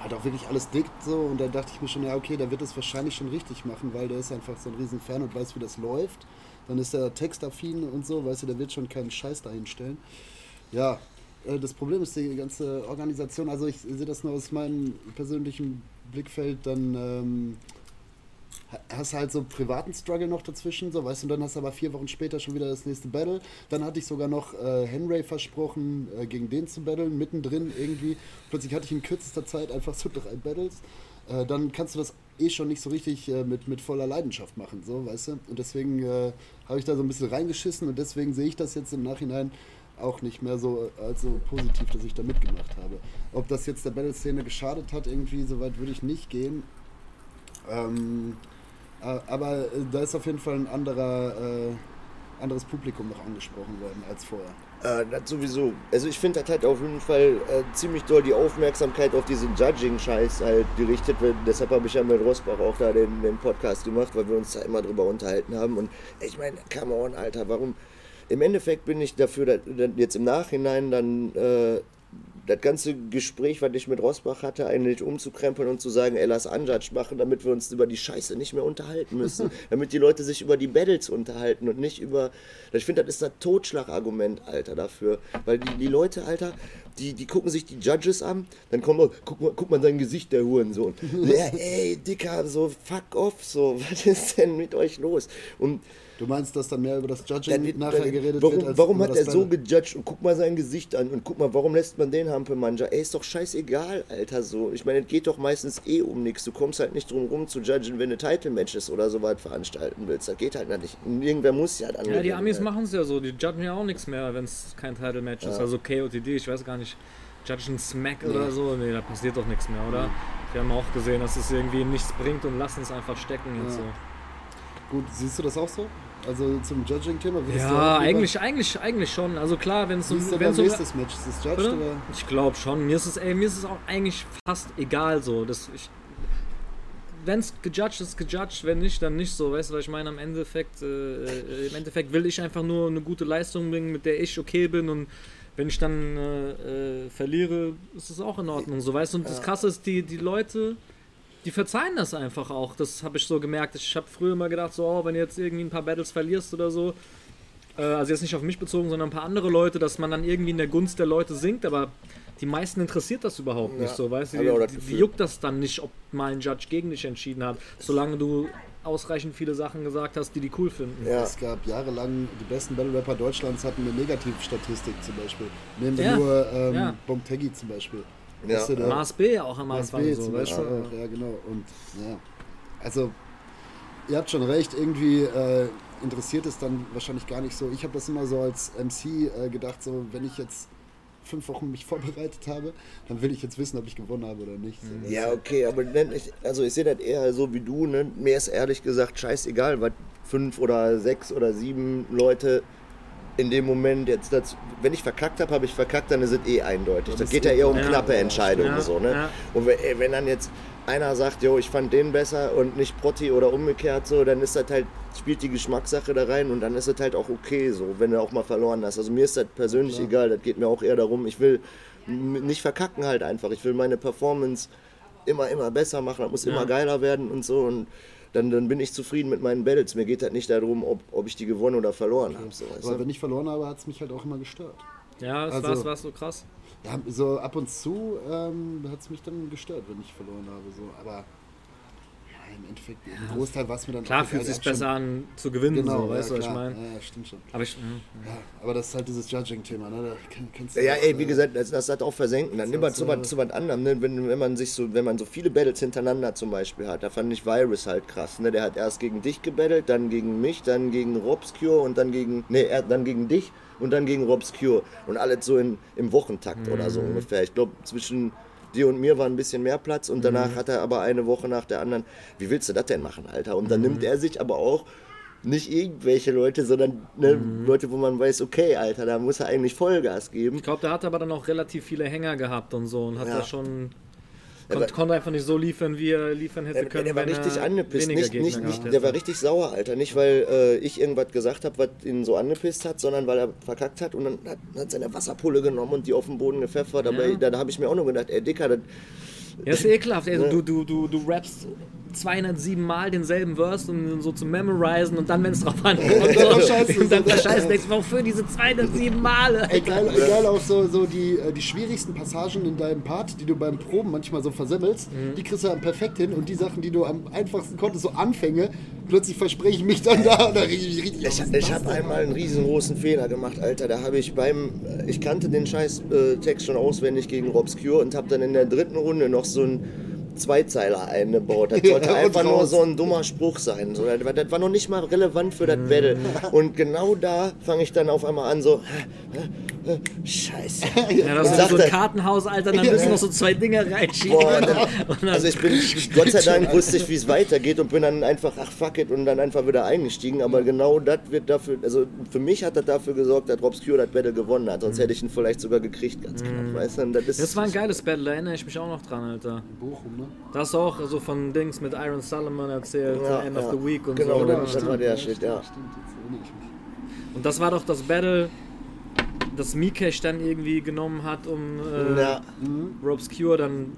halt auch wirklich alles dickt so und da dachte ich mir schon, ja okay, der wird es wahrscheinlich schon richtig machen, weil der ist einfach so ein riesen Fan und weiß, wie das läuft dann ist er textaffin und so, weißt du, der wird schon keinen Scheiß dahinstellen. Ja, äh, das Problem ist die ganze Organisation, also ich sehe das nur aus meinem persönlichen Blickfeld, dann ähm, hast halt so privaten Struggle noch dazwischen, so weißt du, und dann hast du aber vier Wochen später schon wieder das nächste Battle. Dann hatte ich sogar noch äh, Henry versprochen, äh, gegen den zu battlen, mittendrin irgendwie. Plötzlich hatte ich in kürzester Zeit einfach so drei Battles. Äh, dann kannst du das eh schon nicht so richtig äh, mit, mit voller Leidenschaft machen, so, weißt du? Und deswegen äh, habe ich da so ein bisschen reingeschissen und deswegen sehe ich das jetzt im Nachhinein auch nicht mehr so als so positiv, dass ich da mitgemacht habe. Ob das jetzt der Battle-Szene geschadet hat, irgendwie, so weit würde ich nicht gehen. Ähm, äh, aber äh, da ist auf jeden Fall ein anderer, äh, anderes Publikum noch angesprochen worden als vorher. Äh, das sowieso. Also ich finde, das hat auf jeden Fall äh, ziemlich doll die Aufmerksamkeit auf diesen Judging-Scheiß halt gerichtet. Deshalb habe ich ja mit Rosbach auch da den, den, Podcast gemacht, weil wir uns da immer drüber unterhalten haben. Und ich meine, come on, Alter, warum? Im Endeffekt bin ich dafür, dass, dass jetzt im Nachhinein dann äh, das ganze Gespräch, was ich mit Rosbach hatte, eigentlich umzukrempeln und zu sagen, ey, lass Unjudged machen, damit wir uns über die Scheiße nicht mehr unterhalten müssen. damit die Leute sich über die Battles unterhalten und nicht über. Ich finde, das ist das Totschlagargument, Alter, dafür. Weil die, die Leute, Alter, die, die gucken sich die Judges an, dann kommt oh, guck, mal, guck mal sein Gesicht, der Hurensohn. ja, ey, Dicker, so fuck off, so, was ist denn mit euch los? Und Du meinst, dass dann mehr über das Judging dann, nachher dann, geredet warum, wird? Als warum hat er so gejudged und guck mal sein Gesicht an und guck mal, warum lässt man den Hampelmanja? Ey, ist doch scheißegal, Alter, so. Ich meine, es geht doch meistens eh um nichts. Du kommst halt nicht drum rum zu judgen, wenn du Title-Matches oder so weit veranstalten willst. Das geht halt nicht. Irgendwer muss ja dann. Ja, die Amis machen es ja so. Die judgen ja auch nichts mehr, wenn es kein Title-Match ist. Also KOTD, ich weiß gar nicht. Judgen Smack nee. oder so, nee, da passiert doch nichts mehr, oder? Wir haben auch gesehen, dass es irgendwie nichts bringt und lassen es einfach stecken ja. so. Gut, siehst du das auch so? Also zum Judging-Thema? Ja, eigentlich, eigentlich, eigentlich schon. Also klar, wenn es so... Wie ist nächstes Match? Ist das Judged oder? Ich glaube schon. Mir ist, es, ey, mir ist es auch eigentlich fast egal so. Ich, wenn es gejudged ist, gejudged, wenn nicht, dann nicht so. Weißt du, was ich meine? Im Endeffekt, äh, äh, im Endeffekt will ich einfach nur eine gute Leistung bringen, mit der ich okay bin und wenn ich dann äh, äh verliere, ist es auch in Ordnung. So, weißt du, und das Krasse ist, die, die Leute die verzeihen das einfach auch. Das habe ich so gemerkt. Ich habe früher immer gedacht, so, oh, wenn du jetzt irgendwie ein paar Battles verlierst oder so, äh, also jetzt nicht auf mich bezogen, sondern ein paar andere Leute, dass man dann irgendwie in der Gunst der Leute sinkt, aber die meisten interessiert das überhaupt nicht Ja, so, weißt du? Die, die juckt das dann nicht, ob mal ein Judge gegen dich entschieden hat, solange du ausreichend viele Sachen gesagt hast, die die cool finden. Ja. Es gab jahrelang, die besten Battle Rapper Deutschlands hatten eine Negativstatistik zum Beispiel. Nehmen wir Ja. nur ähm, Ja. Bomb-Teggy zum Beispiel. Ja. Weißt du, der- Mars B auch am Mars Anfang B so, zum weißt Beispiel du? auch, ja genau. Und ja, also ihr habt schon recht, irgendwie äh, interessiert es dann wahrscheinlich gar nicht so. Ich habe das immer so als MC äh, gedacht, so wenn ich jetzt fünf Wochen mich vorbereitet habe, dann will ich jetzt wissen, ob ich gewonnen habe oder nicht. So, weißt Ja, du? okay, aber ich, also ich sehe das eher so wie du, ne? Mir ist ehrlich gesagt scheißegal, was fünf oder sechs oder sieben Leute in dem Moment jetzt dazu, wenn ich verkackt habe, habe ich verkackt, dann ist es eh eindeutig. Das ist geht ja eh- eher um Ja. knappe Entscheidungen Ja, so, ne? ja. Und wenn, ey, wenn dann jetzt einer sagt, jo, ich fand den besser und nicht Protti oder umgekehrt so, dann ist das halt, spielt die Geschmackssache da rein und dann ist es halt auch okay so, wenn du auch mal verloren hast. Also mir ist das persönlich egal, das geht mir auch eher darum, ich will nicht verkacken halt einfach. Ich will meine Performance immer, immer besser machen, das muss immer geiler werden und so und dann, dann bin ich zufrieden mit meinen Battles. Mir geht halt nicht darum, ob, ob ich die gewonnen oder verloren habe. So, Aber du? wenn ich verloren habe, hat es mich halt auch immer gestört. Ja, das Also- war's so krass. Ja, so ab und zu ähm, hat es mich dann gestört, wenn ich verloren habe. So. Aber im Endeffekt, im Großteil war es mir dann Klar fühlt egal. sich besser an zu gewinnen, Genau, so, weißt ja, du, was ich meine? Ja, ja, stimmt schon. Aber ich, ja. Ja, aber das ist halt dieses Judging-Thema, ne? Da Ja, auch, ey, wie äh, gesagt, das, das hat auch versenken. Dann nimm mal zu was, zu was anderem, ne? wenn, wenn man sich so, wenn man so viele Battles hintereinander zum Beispiel hat, da fand ich Virus halt krass. Ne? Der hat erst gegen dich gebettelt, dann gegen mich, dann gegen Robscure und dann gegen, nee, er, dann gegen dich und dann gegen Robscure. Und alles so in, im Wochentakt oder so ungefähr. Ich glaube, zwischen dir und mir war ein bisschen mehr Platz und danach hat er aber eine Woche nach der anderen. Wie willst du das denn machen, Alter? Und dann nimmt er sich aber auch nicht irgendwelche Leute, sondern ne, Leute, wo man weiß, okay, Alter, da muss er eigentlich Vollgas geben. Ich glaube, der hat aber dann auch relativ viele Hänger gehabt und so und hat Ja. da schon. Aber- Konnte, konnte einfach nicht so liefern, wie er liefern hätte Der, können. der war richtig er angepisst. Nicht, nicht, nicht, der war richtig sauer, Alter. Nicht, weil äh, ich irgendwas gesagt habe, was ihn so angepisst hat, sondern weil er verkackt hat und dann hat, hat seine Wasserpulle genommen und die auf den Boden gepfeffert. Aber Ja. da, da habe ich mir auch nur gedacht, ey Dicker, das, Ja, ist ekelhaft. Also, Ne? du, du, du, du rappst 207 Mal denselben Verse, um so zu memorisen und dann, wenn es drauf ankommt, so, Scheiße. und dann der Scheiß denkst, wofür diese 207 Male? Ey, geil, geil auch so, so die, äh, die schwierigsten Passagen in deinem Part, die du beim Proben manchmal so versemmelst, Mhm. die kriegst du dann perfekt hin und die Sachen, die du am einfachsten konntest, so Anfänge, plötzlich verspreche ich mich dann da und da ich richtig Ich, ich habe einmal einen riesengroßen Fehler gemacht, Alter. Da habe ich beim, äh, ich kannte den scheiß äh, Text schon auswendig gegen Robscure und habe dann in der dritten Runde noch so einen Zweizeiler eingebaut. Das sollte Ja, einfach nur raus. so ein dummer Spruch sein. So, das, war- das war noch nicht mal relevant für das Battle. Und genau da fange ich dann auf einmal an so, Scheiße. Ja, das ist so ein Kartenhaus, Alter, dann müssen noch so zwei Dinger reinschieben. Boah, dann, also ich bin, Gott sei Dank wusste ich, wie es weitergeht und bin dann einfach, ach fuck it, und dann einfach wieder eingestiegen. Aber genau das wird dafür, also für mich hat das dafür gesorgt, dass Robscure das Battle gewonnen hat. Sonst hätte ich ihn vielleicht sogar gekriegt, ganz knapp. Weißt du? Das, ist, Das war ein geiles Battle, da erinnere ich mich auch noch dran, Alter. Bochum, ne? Das auch so von Dings mit Iron Solomon erzählt, Ja, End ja. of the Week und Genau, so. das- das war der Shit, ja. Und das war doch das Battle, das Mikesh dann irgendwie genommen hat, um äh, ja. Ropes Cure dann.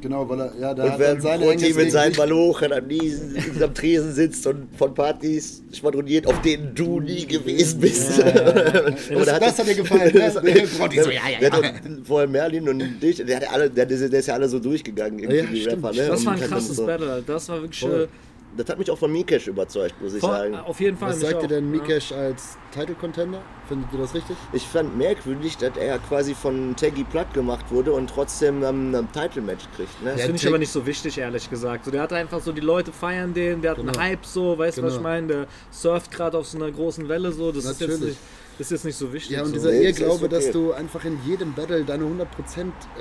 Genau, weil er, ja, da Und hat während seine Engels mit seinen Malochen am, Niesen, am Tresen sitzt und von Partys schwadroniert, auf denen du nie gewesen bist. Ja, ja, ja. Aber da Das hat dir gefallen, ne? Broti so, ja, ja, Der hat auch vorher Merlin und dich, der, hat ja alle, der, der ist ja alle so durchgegangen, irgendwie, Ja, stimmt. Rapper, ne? Das war ein krasses so. Battle. Das war wirklich. Voll. Das hat mich auch von Mikesh überzeugt, muss ich voll- sagen. auf jeden Fall. Was sagt auch, ihr denn ja. Mikesh als Title-Contender? Findet ihr das richtig? Ich fand merkwürdig, dass er quasi von Taggy platt gemacht wurde und trotzdem ähm, ein Title-Match kriegt. Ne? Das Ja, finde ich aber nicht so wichtig, ehrlich gesagt. So, der hat einfach so, die Leute feiern den, der hat einen Genau. Hype so, weißt du, was ich Genau. meine? Der surft gerade auf so einer großen Welle so, das ist jetzt, Natürlich. nicht, ist jetzt nicht so wichtig. Ja, und so. dieser Nee, Irrglaube, okay. dass du einfach in jedem Battle deine 100%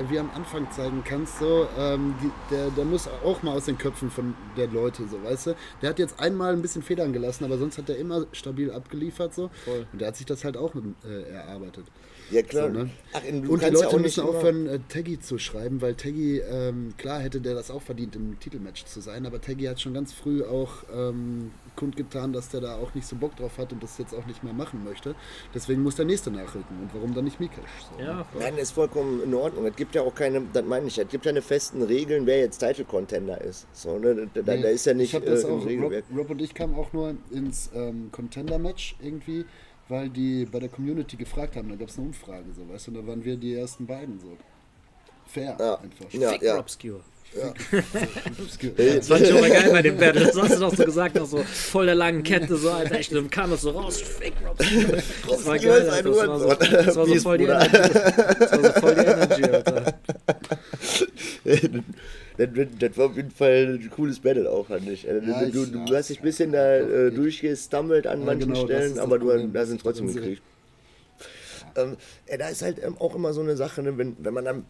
wie am Anfang zeigen kannst, so, ähm, die, der, der muss auch mal aus den Köpfen von der Leute, so, weißt du? Der hat jetzt einmal ein bisschen Federn gelassen, aber sonst hat er immer stabil abgeliefert, so. Voll. Und der hat sich das halt auch äh, erarbeitet. Ja, klar. So, ne? Ach, du Und die kannst Leute ja auch müssen aufhören, äh, Taggy zu schreiben, weil Taggy, ähm, klar hätte der das auch verdient, im Titelmatch zu sein, aber Taggy hat schon ganz früh auch ähm, kundgetan, dass der da auch nicht so Bock drauf hat und das jetzt auch nicht mehr machen möchte. Deswegen muss der nächste nachrücken. Und warum dann nicht Mikesh? So, ja. Nein, ist vollkommen in Ordnung. Es gibt ja auch keine, das meine ich, es gibt ja keine festen Regeln, wer jetzt Title-Contender ist. So, ne? da, Nee, da ist ja nicht ich hab das äh, auch, Rob. Rob und ich kamen auch nur ins ähm, Contender-Match irgendwie, weil die bei der Community gefragt haben. Da gab es eine Umfrage, so, weißt du, und da waren wir die ersten beiden so. fair Ja. einfach. Ja, Fake ja. Obscure. Obscure. Das fand ich mal geil bei dem Battle. Das hast du doch so gesagt, noch so voll der langen Kette, so, Alter, echt, dann kam das so raus. Fake Obscure. Das war geil, Alter. Das war so, das war so voll die. Energy. Das war so voll die Energy, Alter. Das, war auf jeden Fall ein cooles Battle auch, fand ich. Also, Ja, du, ich- du, ja, du hast dich ein ja, bisschen ja, da äh, ich- durchgestammelt an Ja, manchen genau, Stellen, aber du Problem. hast ihn trotzdem gekriegt. Ähm, ja, da ist halt ähm, auch immer so eine Sache, ne, wenn, wenn man dann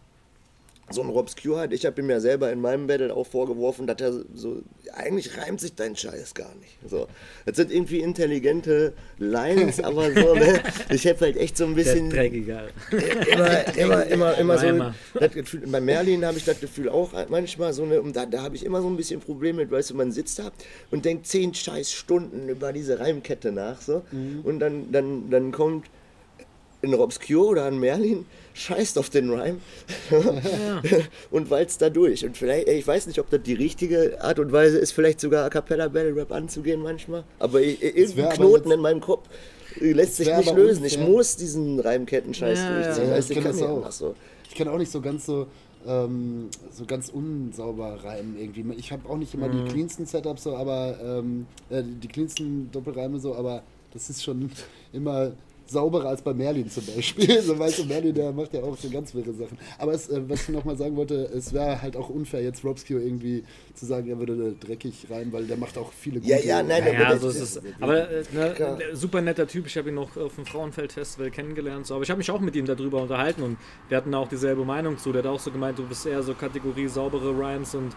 so einen Robscure hat, ich habe ihm ja selber in meinem Battle auch vorgeworfen, dass er so, eigentlich reimt sich dein Scheiß gar nicht. So, das sind irgendwie intelligente Lines, aber so, ne, ich habe halt echt so ein Der bisschen Dreckige, Alter. immer, immer, immer, immer so. Das Gefühl, bei Merlin habe ich das Gefühl auch manchmal so eine, und da, da habe ich immer so ein bisschen Probleme mit, weißt du, man sitzt da und denkt zehn scheiß Stunden über diese Reimkette nach, so, und dann, dann, dann kommt ein Robscure oder ein Merlin, scheißt auf den Rhyme und walzt da durch. Und vielleicht, ich weiß nicht, ob das die richtige Art und Weise ist, vielleicht sogar A Cappella Battle Rap anzugehen manchmal, aber irgendein Knoten in meinem Kopf äh, lässt sich nicht lösen. Ich muss diesen Reimketten-Scheiß Ja, durchziehen. Ja, ich kann das auch. so. Ich kann auch nicht so ganz so, ähm, so ganz unsauber reimen irgendwie. Ich habe auch nicht immer Mhm. die cleansten Setups so, aber ähm, äh, die cleansten Doppelreime so, aber das ist schon immer sauberer als bei Merlin zum Beispiel. So weißt du, Merlin, der macht ja auch so ganz wirre Sachen. Aber es, äh, was ich nochmal sagen wollte, es wäre halt auch unfair, jetzt Robscure irgendwie zu sagen, er würde dreckig reimen, weil der macht auch viele gute Ja, ja, nein, Ja, aber ja, das- so ist es. Aber äh, ne, super netter Typ. Ich habe ihn noch auf dem Frauenfeld-Festival kennengelernt. So. Aber ich habe mich auch mit ihm darüber unterhalten und wir hatten auch dieselbe Meinung zu. Der hat auch so gemeint, du bist eher so Kategorie saubere Rhymes und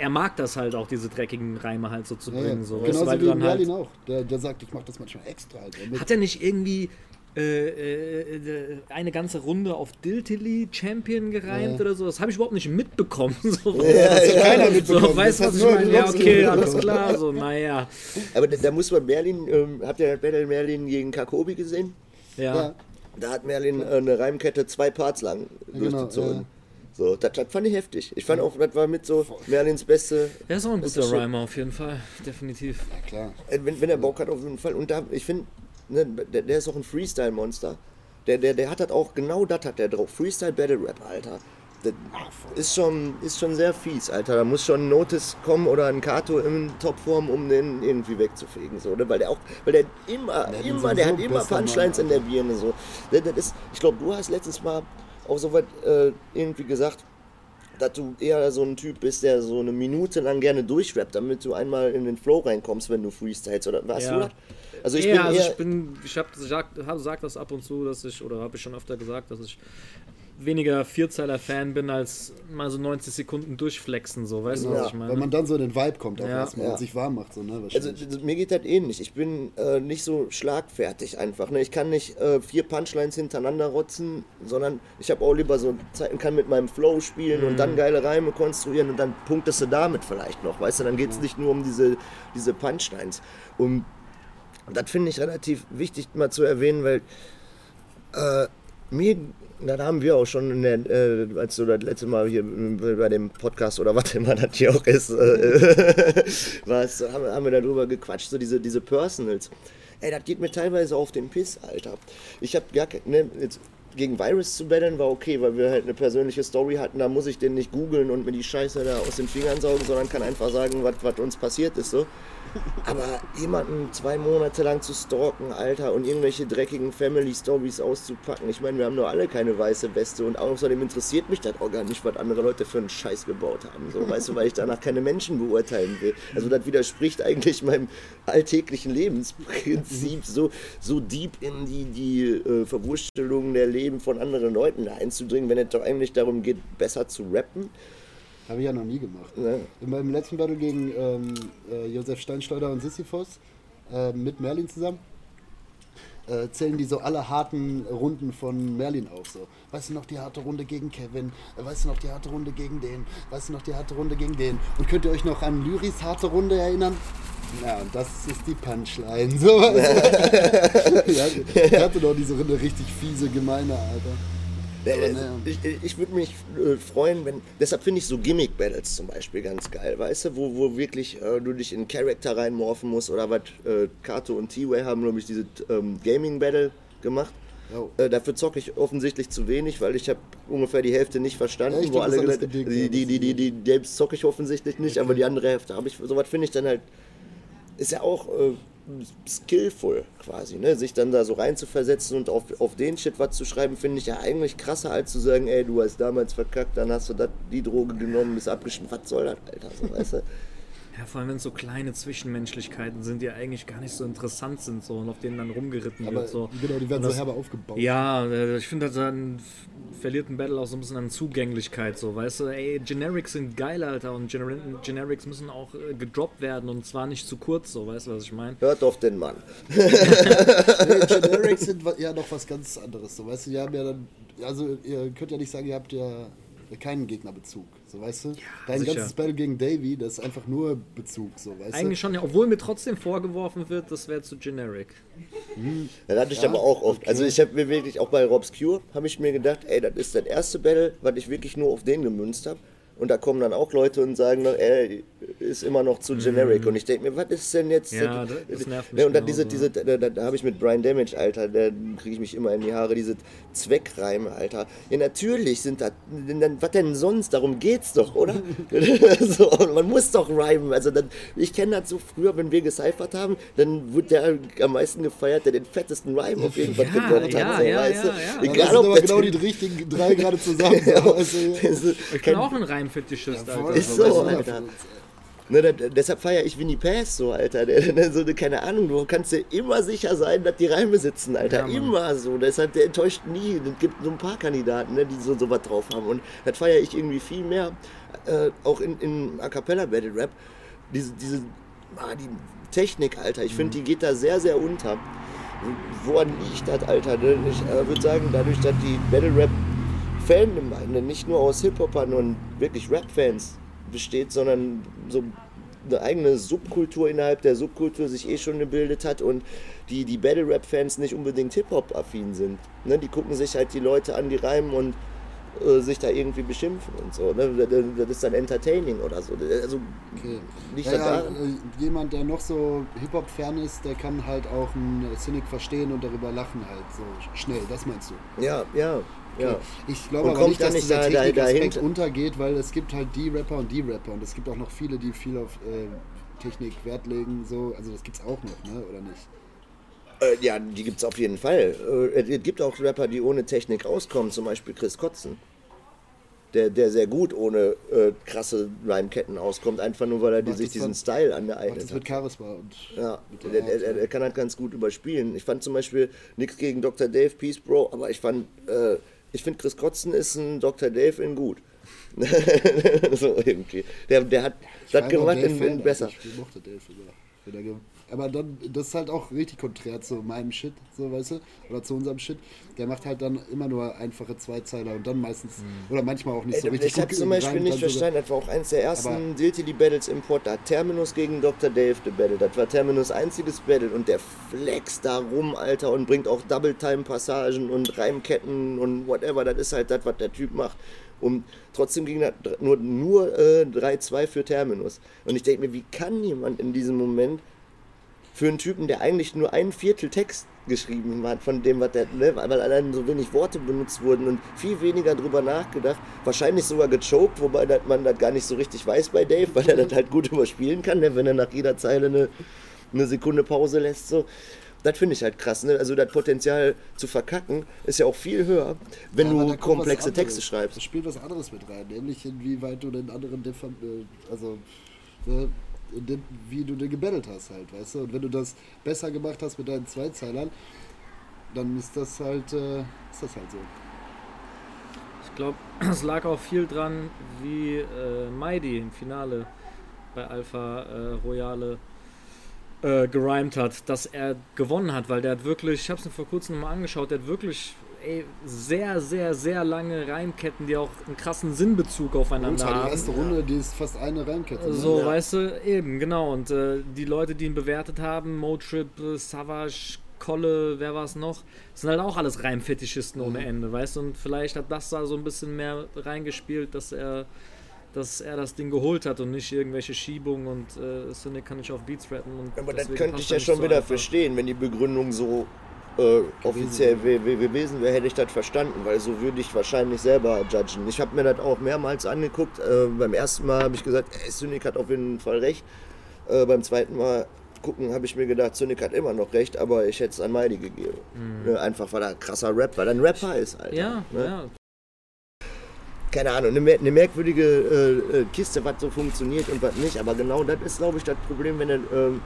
er mag das halt auch, diese dreckigen Reime halt so zu Ja, ja. bringen. So. Weißt du, Genauso weil wie du dann halt, Merlin auch. Der, der sagt, ich mache das manchmal extra. Halt, hat er nicht irgendwie äh, äh, äh, eine ganze Runde auf Diltily Champion gereimt Ja. oder so? Das habe ich überhaupt nicht mitbekommen. So, das hat keiner so, mitbekommen. weißt du, was ich nur meine? Ja, okay, alles klar. So, naja. Aber da, da muss man Merlin, ähm, habt ihr Battle Merlin gegen Kakobi gesehen? Ja. Ja. Da hat Merlin äh, eine Reimkette zwei Parts lang genau, durchgezogen. ja. So, das, das fand ich heftig. Ich fand auch, das war mit so Merlins beste. Er ist auch ein guter Rhymer auf jeden Fall, definitiv. Ja, klar. Äh, Wenn, wenn er Bock hat, auf jeden Fall. Und da, ich finde, ne, der, der ist auch ein Freestyle-Monster. Der, der, der hat das auch, genau das hat der drauf. Freestyle Battle Rap, Alter. Das ist schon, ist schon sehr fies, Alter. Da muss schon ein Notice kommen oder ein Kato in Topform, um den irgendwie wegzufegen. So, ne? Weil der auch, weil der immer, Der immer, der hat sowieso immer Punchlines Mann, in der Birne. So. Das, das ist, ich glaube, du hast letztens mal auch so was äh, irgendwie gesagt, dass du eher so ein Typ bist, der so eine Minute lang gerne durchrappt, damit du einmal in den Flow reinkommst, wenn du freestylst. Oder warst Ja. du das? Also ich ja, bin also ich bin, ich habe gesagt, hab, sag das ab und zu, dass ich, oder habe ich schon öfter gesagt, dass ich weniger Vierzeiler-Fan bin, als mal so 90 Sekunden durchflexen, so, weißt du, was ich meine? Weil man dann so in den Vibe kommt, auch Ja. erstmal Ja. und sich warm macht. So, ne, Also mir geht das ähnlich. Ich bin äh, nicht so schlagfertig einfach. Ne? Ich kann nicht äh, vier Punchlines hintereinander rotzen, sondern ich habe auch lieber so Zeiten, kann mit meinem Flow spielen und dann geile Reime konstruieren und dann punktest du damit vielleicht noch. Weißt du, dann geht es nicht nur um diese, diese Punchlines. Und das finde ich relativ wichtig mal zu erwähnen, weil äh, mir, das haben wir auch schon, der, äh, als du das letzte Mal hier bei dem Podcast oder was immer das hier auch ist, äh, was, haben, haben wir darüber gequatscht, so diese, diese Personals. Ey, das geht mir teilweise auf den Piss, Alter. Ich habe gar ne, gegen Virus zu battlen war okay, weil wir halt eine persönliche Story hatten, da muss ich den nicht googeln und mir die Scheiße da aus den Fingern saugen, sondern kann einfach sagen, was uns passiert ist, so. Aber jemanden zwei Monate lang zu stalken, Alter, und irgendwelche dreckigen Family Stories auszupacken. Ich meine, wir haben nur alle keine weiße Weste und außerdem interessiert mich das auch gar nicht, was andere Leute für einen Scheiß gebaut haben. So, weißt du, weil ich danach keine Menschen beurteilen will. Also das widerspricht eigentlich meinem alltäglichen Lebensprinzip, so, so deep in die, die äh, Verwurstelung der Leben von anderen Leuten einzudringen, wenn es doch eigentlich darum geht, besser zu rappen. Habe ich ja noch nie gemacht. Ne? In meinem letzten Battle gegen ähm, äh, Josef Steinsteuder und Sisyphos äh, mit Merlin zusammen äh, zählen die so alle harten Runden von Merlin auf. So. Weißt du noch die harte Runde gegen Kevin? Äh, Weißt du noch die harte Runde gegen den? Weißt du noch die harte Runde gegen den? Und könnt ihr euch noch an Lyris harte Runde erinnern? Ja, und das ist die Punchline. So, ja, der hatte doch diese Runde richtig fiese, gemeine, Alter. Äh. Ich, ich würde mich äh, freuen, wenn. Deshalb finde ich so Gimmick-Battles zum Beispiel ganz geil, weißt du, wo, wo wirklich äh, du dich in Charakter reinmorphen musst oder was. Äh, Kato und T-Way haben, glaube ich, diese ähm, Gaming-Battle gemacht. Jo. Äh, dafür zocke ich offensichtlich zu wenig, weil ich habe ungefähr die Hälfte nicht verstanden. Ja, wo alle gesagt- die, die, die, die, die Games zocke ich offensichtlich nicht, aber die andere Hälfte habe ich. Sowas finde ich dann halt. Ist ja auch äh, skillful quasi, ne? Sich dann da so reinzuversetzen und auf, auf den Shit was zu schreiben, finde ich ja eigentlich krasser, als zu sagen, ey, du hast damals verkackt, dann hast du dat, die Droge genommen, bist abgeschnitten. Was soll das, Alter? So, weißt du? Ja, vor allem wenn es so kleine Zwischenmenschlichkeiten sind, die eigentlich gar nicht so interessant sind so und auf denen dann rumgeritten Aber wird. So. genau, die werden Und so das- herbe aufgebaut. Ja, äh, ich finde, dann verliert ein Battle auch so ein bisschen an Zugänglichkeit, so, weißt du, ey, Generics sind geil, Alter, und Gener Generics müssen auch äh, gedroppt werden und zwar nicht zu kurz, so, weißt du, was ich meine? Hört auf den Mann. Nee, Generics sind ja noch was ganz anderes. So, weißt du, die haben ja dann, also ihr könnt ja nicht sagen, ihr habt ja keinen Gegnerbezug. So, weißt du? Dein sicher. ganzes Battle gegen Davy, das ist einfach nur Bezug, so, weißt Eigentlich schon, ja, obwohl mir trotzdem vorgeworfen wird, das wäre zu generic. Das hatte ich Ja, aber auch oft. okay. Also ich habe mir wirklich, auch bei Rob's Cure, habe ich mir gedacht, ey, das ist das erste Battle, was ich wirklich nur auf den gemünzt habe. Und da kommen dann auch Leute und sagen, dann, ey, ist immer noch zu generic. Und ich denke mir, was ist denn jetzt... Mhm. Ja, das- das nervt mich Ja, und dann diese, diese, da, da, da habe ich mit Brian Damage, Alter, da kriege ich mich immer in die Haare, diese Zweckreime, Alter. Ja, natürlich sind das, dann, was denn sonst? Darum geht's doch, oder? so, und man muss doch rhymen. Also dann, ich kenne das so früher, wenn wir gecyphert haben, dann wird der am meisten gefeiert, der den fettesten Rhyme auf jeden Fall Ja, gedroppt ja, hat. So, ja, weißt ja, ja. Ja, Egal, das sind ob aber genau die richtigen drei gerade zusammen. So, weißt du? Das ist- Ich bin auch ein Reimfetischist, Ja. Alter. Ist so, Alter. Ne, da, deshalb feiere ich Winnie Pass so, Alter. Der, der, so, keine Ahnung, du kannst dir immer sicher sein, dass die Reime sitzen, Alter. Ja, immer so. Deshalb, der enttäuscht nie. Es gibt so ein paar Kandidaten, ne, die so, so was drauf haben. Und das feiere ich irgendwie viel mehr. Äh, auch in, in A Cappella Battle Rap. Diese, diese ah, die Technik, Alter. Ich finde, die geht da sehr, sehr unter. Woran liegt das, Alter? Ne? Ich äh, würde sagen, dadurch, dass die Battle Rap Fangemeinde nicht nur aus Hip-Hopern und wirklich Rap-Fans besteht, sondern so eine eigene Subkultur innerhalb der Subkultur sich eh schon gebildet hat und die, die Battle-Rap-Fans nicht unbedingt Hip-Hop-affin sind. Ne? Die gucken sich halt die Leute an, die reimen und äh, sich da irgendwie beschimpfen und so. Ne? Das, ist dann entertaining oder so. Also Okay. liegt Ja, ja, äh, jemand, der noch so Hip-Hop-Fan ist, der kann halt auch einen Cynic verstehen und darüber lachen halt so schnell. Das meinst du? Ja, ja, ja. Ich glaube aber nicht, da dass nicht dieser da- da- Technikaspekt dahinter- untergeht, weil es gibt halt die Rapper und die Rapper und es gibt auch noch viele, die viel auf äh, Technik Wert legen. So. Also das gibt's auch noch, ne? oder nicht? Äh, ja, die gibt es auf jeden Fall. Äh, es gibt auch Rapper, die ohne Technik auskommen, zum Beispiel Chris Kotzen. Der, der sehr gut ohne äh, krasse Rhymeketten auskommt, einfach nur weil er die, sich das diesen dann- Style angeeignet das mit hat. Charisma und Ja, mit der, Art, der, der kann halt ganz gut überspielen. Ich fand zum Beispiel nichts gegen Dr. Dave, Peace Bro, aber ich fand, äh, ich finde Chris Kotzen ist ein Dr. Dave in gut. so irgendwie. Der, der hat das gemacht in, in besser. Ich mochte Dave. Wenn er ge- Aber dann, das ist halt auch richtig konträr zu meinem Shit, so weißt du, oder zu unserem Shit. Der macht halt dann immer nur einfache Zweizeiler und dann meistens, oder manchmal auch nicht so Ey, richtig ich habe zum Beispiel nicht sogar- verstanden, das war auch eins der ersten Diltily Battles im Port. Da Terminus gegen Dr. Dave gebattelt. Das war Terminus einziges Battle und der flex da rum, Alter, und bringt auch Double-Time-Passagen und Reimketten und whatever. Das ist halt das, was der Typ macht. Und trotzdem ging das nur, nur äh, 3-2 für Terminus. Und ich denke mir, wie kann jemand in diesem Moment für einen Typen, der eigentlich nur ein Viertel Text geschrieben hat, von dem, was der, ne, weil allein so wenig Worte benutzt wurden und viel weniger drüber nachgedacht, wahrscheinlich sogar gechoked, wobei dat man das gar nicht so richtig weiß bei Dave, weil er das halt gut überspielen kann, ne, wenn er nach jeder Zeile eine, eine Sekunde Pause lässt. So. Das finde ich halt krass. Ne? Also das Potenzial zu verkacken ist ja auch viel höher, wenn Ja, du komplexe. Texte schreibst. Da spielt was anderes mit rein, nämlich inwieweit du den anderen, diffam- äh, also ne, wie du den gebettelt hast halt, weißt du? Und wenn du das besser gemacht hast mit deinen Zweizeilern, dann ist das halt, äh, ist das halt so. Ich glaube, es lag auch viel dran, wie äh, Maidi im Finale bei Alpha äh, Royale äh, gerimt hat, dass er gewonnen hat, weil der hat wirklich, ich habe es mir vor kurzem nochmal angeschaut, der hat wirklich ey, sehr, sehr, sehr lange Reimketten, die auch einen krassen Sinnbezug Und aufeinander die haben. erste Runde, die ist fast eine Reimkette. Ne? So, Ja. weißt du, eben, genau. Und äh, die Leute, die ihn bewertet haben, Motrip, äh, Savage, Kolle, wer war es noch, sind halt auch alles Reimfetischisten ohne Mhm. Ende, weißt du? Und vielleicht hat das da so ein bisschen mehr reingespielt, dass er, dass er das Ding geholt hat und nicht irgendwelche Schiebungen und äh, Cynic kann nicht auf Beats rappen. Und Aber das könnte ich ja schon wieder einfach. verstehen, wenn die Begründung so äh, offiziell gewesen wäre, hätte ich das verstanden, weil so würde ich wahrscheinlich selber judgen. Ich habe mir das auch mehrmals angeguckt. Äh, beim ersten Mal habe ich gesagt, ey, Cynic hat auf jeden Fall recht. Äh, beim zweiten Mal gucken habe ich mir gedacht, Cynic hat immer noch recht, aber ich hätte es an Mighty gegeben. Ne, einfach weil er krasser Rap, weil er ein Rapper ist, Alter. Ja, ne? ja. keine Ahnung, eine, eine merkwürdige äh, äh, Kiste, was so funktioniert und was nicht. Aber genau das ist, glaube ich, das Problem, wenn du